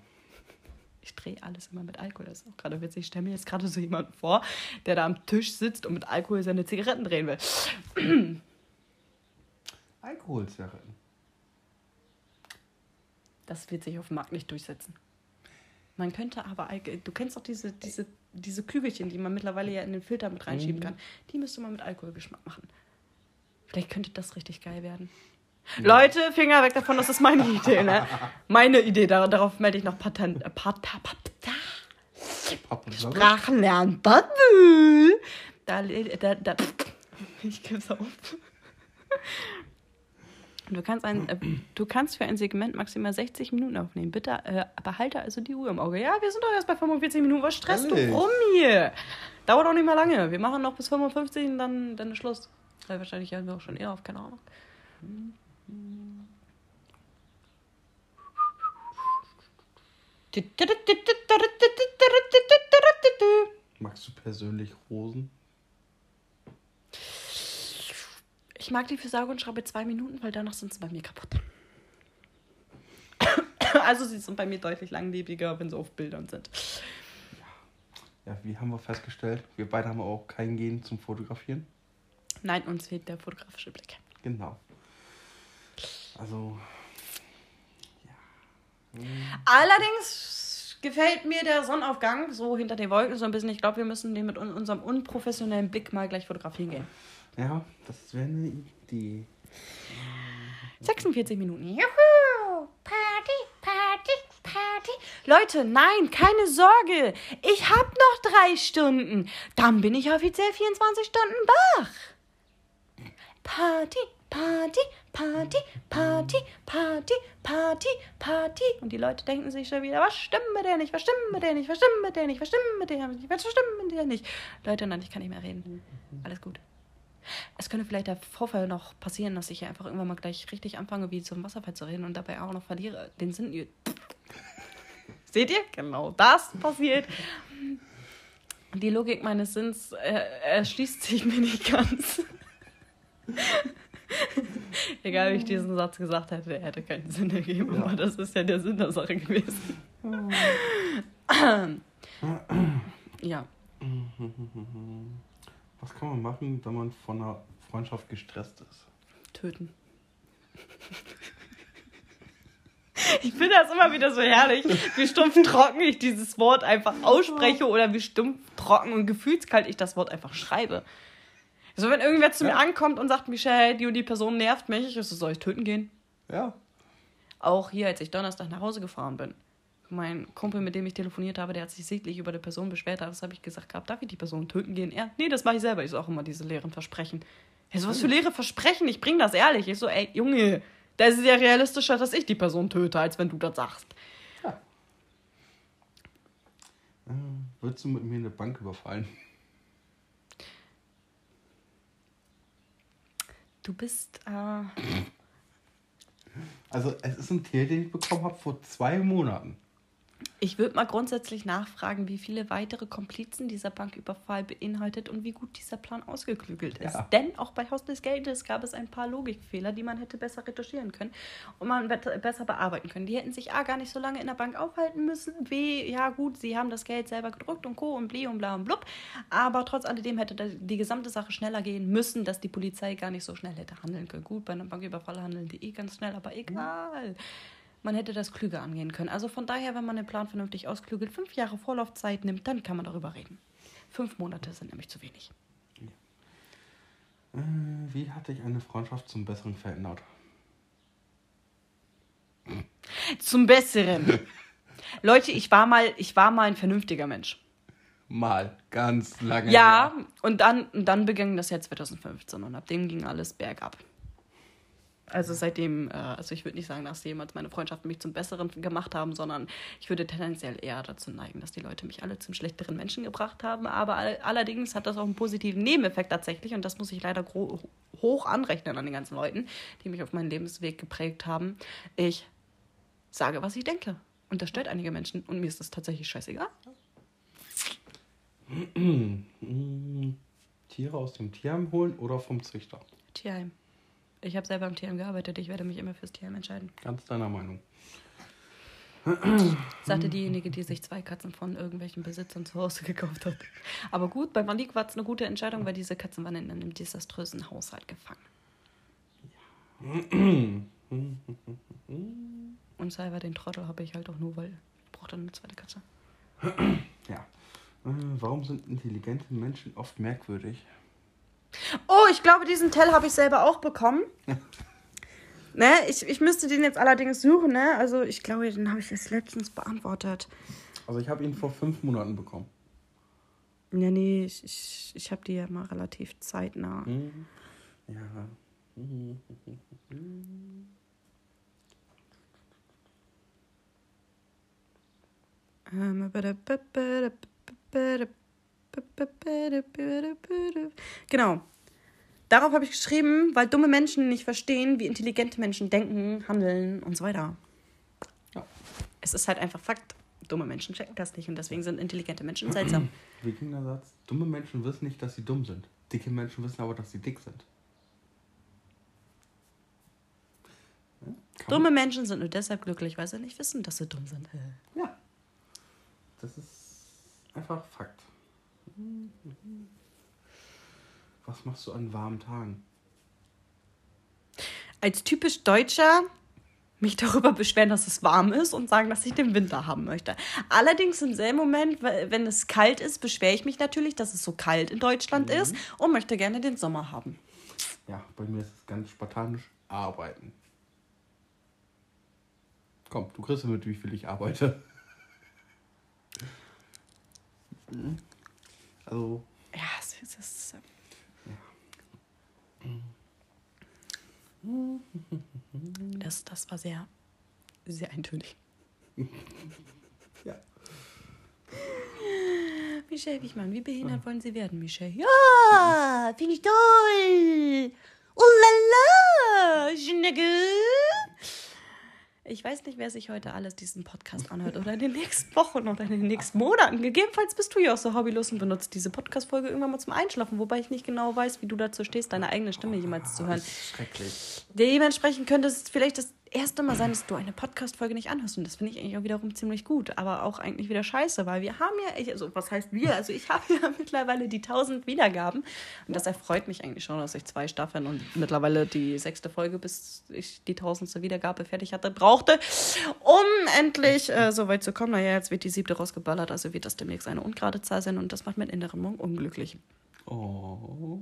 Ich drehe alles immer mit Alkohol. Das ist auch gerade witzig. Ich stelle mir jetzt gerade so jemanden vor, der da am Tisch sitzt und mit Alkohol seine Zigaretten drehen will. Alkoholzigaretten. Das wird sich auf dem Markt nicht durchsetzen. Man könnte aber, du kennst doch diese, diese, diese Kügelchen, die man mittlerweile ja in den Filter mit reinschieben Mhm. kann. Die müsste man mit Alkoholgeschmack machen. Vielleicht könnte das richtig geil werden. Leute, Finger weg davon, das ist meine Idee, ne? Meine Idee, da, darauf melde ich noch Patent. Äh, Pat, Sprachenlernen. Da, da, da. Ich geb's auf. Du kannst, ein, äh, du kannst für ein Segment maximal 60 Minuten aufnehmen. Bitte äh, behalte also die Uhr im Auge. Ja, wir sind doch erst bei 45 Minuten. Was stresst Ehrlich? du rum hier? Dauert auch nicht mal lange. Wir machen noch bis 55 und dann, dann ist Schluss. Weil wahrscheinlich hören wir auch schon eher auf, keine Ahnung. Magst du persönlich Rosen? Ich mag die für sage und schreibe zwei Minuten, weil danach sind sie bei mir kaputt. (coughs) Also sie sind bei mir deutlich langlebiger, wenn sie auf Bildern sind. Ja, wie haben wir festgestellt? Wir beide haben auch kein Gen zum Fotografieren. Nein, uns fehlt der fotografische Blick. Genau. Also, Allerdings gefällt mir der Sonnenaufgang so hinter den Wolken so ein bisschen. Ich glaube, wir müssen den mit un unserem unprofessionellen Blick mal gleich fotografieren gehen. Ja, das wäre eine Idee. 46 Minuten. Juhu! Party, Party, Party. Leute, nein, keine Sorge. Ich hab noch drei Stunden. Dann bin ich offiziell 24 Stunden wach. Party, Party, Party, Party, Party, Party, Party. Und die Leute denken sich schon wieder, was stimmt mit der nicht, was stimmt mit der nicht, was stimmt mit der nicht, was stimmt mit der nicht, was stimmt mit der nicht. Leute, nein, ich kann nicht mehr reden. Alles gut. Es könnte vielleicht der Vorfall noch passieren, dass ich hier einfach irgendwann mal gleich richtig anfange, wie zum Wasserfall zu reden und dabei auch noch verliere. Den Sinn. (laughs) Seht ihr? Genau das passiert. Die Logik meines Sinns äh, erschließt sich mir nicht ganz. (laughs) Egal, wie ich diesen Satz gesagt hätte, er hätte keinen Sinn ergeben, Ja. aber das ist ja der Sinn der Sache gewesen. (laughs) ja. Was kann man machen, wenn man von einer Freundschaft gestresst ist? Töten. (laughs) Ich finde das immer wieder so herrlich, wie stumpf trocken ich dieses Wort einfach ausspreche oder wie stumpf trocken und gefühlskalt ich das Wort einfach schreibe. Also wenn irgendwer zu mir Ja. ankommt und sagt, Michelle, die und die Person nervt mich, ist es, soll ich töten gehen? Ja. Auch hier, als ich Donnerstag nach Hause gefahren bin. Mein Kumpel, mit dem ich telefoniert habe, der hat sich sichtlich über die Person beschwert. Das habe ich gesagt gehabt, darf ich die Person töten gehen? Er, nee, das mache ich selber. Ich so auch immer diese leeren Versprechen. Ja, so was für leere Versprechen? Ich bring das ehrlich. Ich so, ey, Junge, das ist ja realistischer, dass ich die Person töte, als wenn du das sagst. Äh, würdest du mit mir eine Bank überfallen? Du bist, äh, Also, es ist ein Tier, den ich bekommen habe vor zwei Monaten. Ich würde mal grundsätzlich nachfragen, wie viele weitere Komplizen dieser Banküberfall beinhaltet und wie gut dieser Plan ausgeklügelt ist. Ja. Denn auch bei Haus des Geldes gab es ein paar Logikfehler, die man hätte besser retuschieren können und man besser bearbeiten können. Die hätten sich A gar nicht so lange in der Bank aufhalten müssen. B, ja gut, sie haben das Geld selber gedruckt und Co. und bli und bla und blub. Aber trotz alledem hätte die gesamte Sache schneller gehen müssen, dass die Polizei gar nicht so schnell hätte handeln können. Gut, bei einem Banküberfall handeln die eh ganz schnell, aber egal. Man hätte das klüger angehen können. Also von daher, wenn man den Plan vernünftig ausklügelt, fünf Jahre Vorlaufzeit nimmt, dann kann man darüber reden. Fünf Monate sind nämlich zu wenig. Äh, wie hat dich eine Freundschaft zum Besseren verändert? Zum Besseren. Leute, ich war mal, ich war mal ein vernünftiger Mensch. Mal, ganz lange. Ja, her. und dann, und dann begann das Jahr 2015 und ab dem ging alles bergab. Also seitdem, äh, also ich würde nicht sagen, dass jemals meine Freundschaften mich zum Besseren gemacht haben, sondern ich würde tendenziell eher dazu neigen, dass die Leute mich alle zum schlechteren Menschen gebracht haben. Aber all, allerdings hat das auch einen positiven Nebeneffekt tatsächlich und das muss ich leider hoch anrechnen an den ganzen Leuten, die mich auf meinen Lebensweg geprägt haben. Ich sage, was ich denke. Und das stört einige Menschen und mir ist das tatsächlich scheißegal. (clears throat) Tiere aus dem Tierheim holen oder vom Züchter? Tierheim. Ich habe selber im Tierheim gearbeitet. Ich werde mich immer fürs Tierheim entscheiden. Ganz deiner Meinung. Sagte diejenige, die sich zwei Katzen von irgendwelchen Besitzern zu Hause gekauft hat. Aber gut, bei Malik war es eine gute Entscheidung, weil diese Katzen waren in einem desaströsen Haushalt gefangen. Und selber den Trottel habe ich halt auch nur, weil ich braucht dann eine zweite Katze. Ja. Warum sind intelligente Menschen oft merkwürdig? Oh, ich glaube, diesen Tell habe ich selber auch bekommen. (laughs) ne, ich, ich müsste den jetzt allerdings suchen, ne? Also ich glaube, den habe ich erst letztens beantwortet. Also ich habe ihn vor fünf Monaten bekommen. Ja, nee, ich, ich, ich habe die ja mal relativ zeitnah. Mhm. Ja. Ähm, Genau. Darauf habe ich geschrieben, weil dumme Menschen nicht verstehen, wie intelligente Menschen denken, handeln und so weiter. Ja. Es ist halt einfach Fakt. Dumme Menschen checken das nicht und deswegen sind intelligente Menschen seltsam. (clears throat) Wie ging der Satz? Dumme Menschen wissen nicht, dass sie dumm sind. Dicke Menschen wissen aber, dass sie dick sind. Ja, Dumme Menschen sind nur deshalb glücklich, weil sie nicht wissen, dass sie dumm sind. Ja. Das ist einfach Fakt. Was machst du an warmen Tagen? Als typisch Deutscher mich darüber beschweren, dass es warm ist und sagen, dass ich den Winter haben möchte. Allerdings im selben Moment, wenn es kalt ist, beschwere ich mich natürlich, dass es so kalt in Deutschland ist und möchte gerne den Sommer haben. Ja, bei mir ist es ganz spartanisch arbeiten. Komm, du kriegst mit, wie viel ich arbeite. Also, Ja, es ist. Es ist das, das war sehr, sehr eintönig. (laughs) ja. Michelle Wichmann, wie behindert wollen Sie werden, Michelle? Ja, finde ich toll. Oh la la, Schnecke. Ich weiß nicht, wer sich heute alles diesen Podcast anhört oder in den nächsten Wochen oder in den nächsten Monaten. Gegebenenfalls bist du ja auch so hobbylos und benutzt diese Podcast-Folge irgendwann mal zum Einschlafen, wobei ich nicht genau weiß, wie du dazu stehst, deine eigene Stimme jemals zu hören. Schrecklich. Dementsprechend könnte es vielleicht das erste Mal sein, dass du eine Podcast-Folge nicht anhörst. Und das finde ich eigentlich auch wiederum ziemlich gut. Aber auch eigentlich wieder scheiße, weil wir haben ja, ich- also was heißt wir? Also ich (laughs) habe ja mittlerweile die 1000 Wiedergaben. Und das erfreut mich eigentlich schon, dass ich zwei Staffeln und mittlerweile die sechste Folge, bis ich die tausendste Wiedergabe fertig hatte, brauchte, um endlich äh, so weit zu kommen. Naja, jetzt wird die siebte rausgeballert, also wird das demnächst eine ungerade Zahl sein. Und das macht meinen inneren Morgen unglücklich. Oh.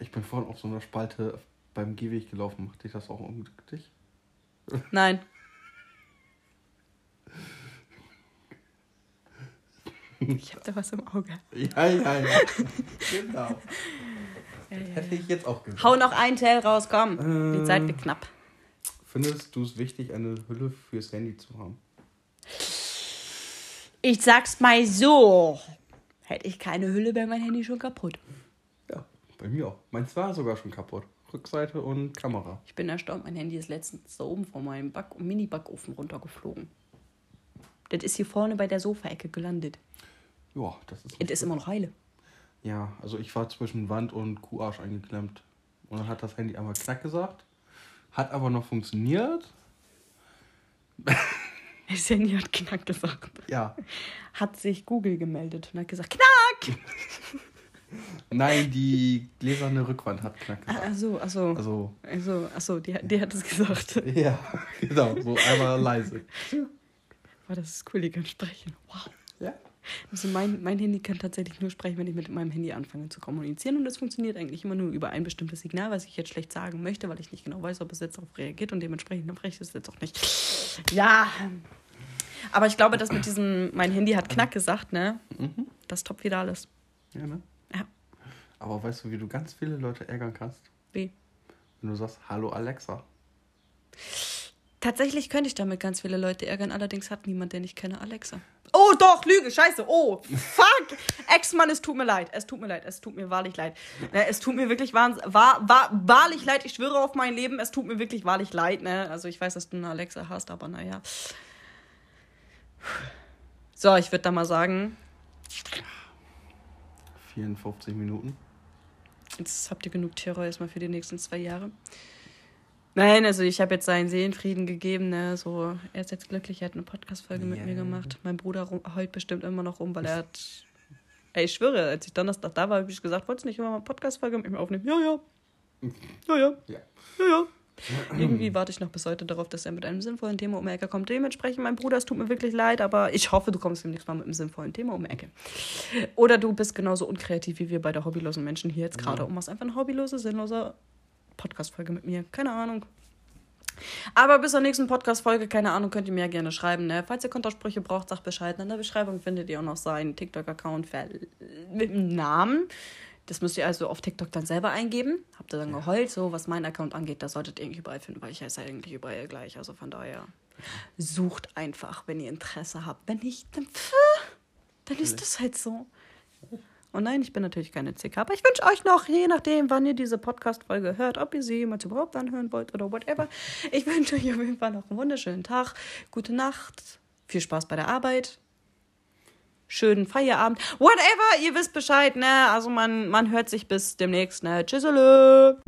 Ich bin vorhin auf so einer Spalte beim Gehweg gelaufen. Macht dich das auch unglücklich? Nein. Ich habe da was im Auge. Ja, ja, ja. genau. Ja, ja, Hätte ich jetzt auch gesagt. Hau noch ein Teil raus, komm. Die Ähm. Zeit wird knapp. Findest du es wichtig, eine Hülle fürs Handy zu haben? Ich sag's mal so. Hätte ich keine Hülle, wäre mein Handy schon kaputt. Ja, bei mir auch. Meins war sogar schon kaputt. Rückseite und Kamera. Ich bin erstaunt, mein Handy ist letztens da oben von meinem Back Mini-Backofen runtergeflogen. Das ist hier vorne bei der Sofaecke gelandet. Ja, das ist. Es ist immer noch heile. Ja, also ich war zwischen Wand und Kuharsch eingeklemmt. Und dann hat das Handy einmal knack gesagt. Hat aber noch funktioniert. (laughs) Das Handy hat Knack gesagt. Ja. Hat sich Google gemeldet und hat gesagt, Knack! (laughs) Nein, die gläserne Rückwand hat knack gesagt. Achso, achso. Also, Also, achso, die, die hat es gesagt. (laughs) ja, genau, so einmal leise. Boah, das ist cool, die kann sprechen. Wow. Ja. Also mein, mein Handy kann tatsächlich nur sprechen, wenn ich mit meinem Handy anfange zu kommunizieren. Und das funktioniert eigentlich immer nur über ein bestimmtes Signal, was ich jetzt schlecht sagen möchte, weil ich nicht genau weiß, ob es jetzt darauf reagiert und dementsprechend spreche ich es jetzt auch nicht. Ja. Aber ich glaube, dass mit diesem, mein Handy hat Knack gesagt, ne? Mhm. Das toppt wieder alles. Ja, ne? Aber weißt du, wie du ganz viele Leute ärgern kannst? Wie? Wenn du sagst, hallo Alexa. Tatsächlich könnte ich damit ganz viele Leute ärgern, allerdings hat niemand, den ich kenne, Alexa. Oh doch, Lüge, scheiße, oh, fuck. (laughs) Ex-Mann, es tut mir leid, es tut mir leid, es tut mir wahrlich leid. Ne, es tut mir wirklich wahns wahr, wahr, wahrlich leid, ich schwöre auf mein Leben, es tut mir wirklich wahrlich leid. Ne? Also ich weiß, dass du eine Alexa hast, aber naja. So, ich würde da mal sagen, 54 Minuten. Jetzt habt ihr genug Terror erstmal für die nächsten zwei Jahre. Nein, also ich habe jetzt seinen Seelenfrieden gegeben, ne? So, er ist jetzt glücklich, er hat eine Podcast-Folge mit Ja. mir gemacht. Mein Bruder ru- heult bestimmt immer noch rum, weil er hat. Ey, ich schwöre, als ich Donnerstag da war, habe ich gesagt, wolltest du nicht immer mal eine Podcast-Folge mit mir aufnehmen? Ja, ja. Ja, ja. Ja. Ja, ja. (clears throat) Irgendwie warte ich noch bis heute darauf, dass er mit einem sinnvollen Thema um die Ecke kommt. Dementsprechend, mein Bruder, es tut mir wirklich leid, aber ich hoffe, du kommst demnächst mal mit einem sinnvollen Thema um die Ecke. Oder du bist genauso unkreativ wie wir bei der hobbylosen Menschen hier jetzt gerade und machst einfach eine hobbylose, sinnlose Podcast-Folge mit mir. Keine Ahnung. Aber bis zur nächsten Podcast-Folge, keine Ahnung, könnt ihr mir ja gerne schreiben. Ne? Falls ihr Kontersprüche braucht, sagt Bescheid. In der Beschreibung findet ihr auch noch seinen TikTok-Account mit dem Namen. Das müsst ihr also auf TikTok dann selber eingeben. Habt ihr dann geheult, so was mein Account angeht, das solltet ihr irgendwie überall finden, weil ich heiße eigentlich überall gleich. Also von daher sucht einfach, wenn ihr Interesse habt. Wenn nicht, dann, pff, dann ist das halt so. Und nein, ich bin natürlich keine CK, aber ich wünsche euch noch, je nachdem, wann ihr diese Podcast-Folge hört, ob ihr sie jemals überhaupt anhören wollt oder whatever, ich wünsche euch auf jeden Fall noch einen wunderschönen Tag, gute Nacht, viel Spaß bei der Arbeit, schönen Feierabend, whatever, ihr wisst Bescheid, ne? Also man, man hört sich bis demnächst, ne? Tschüssele!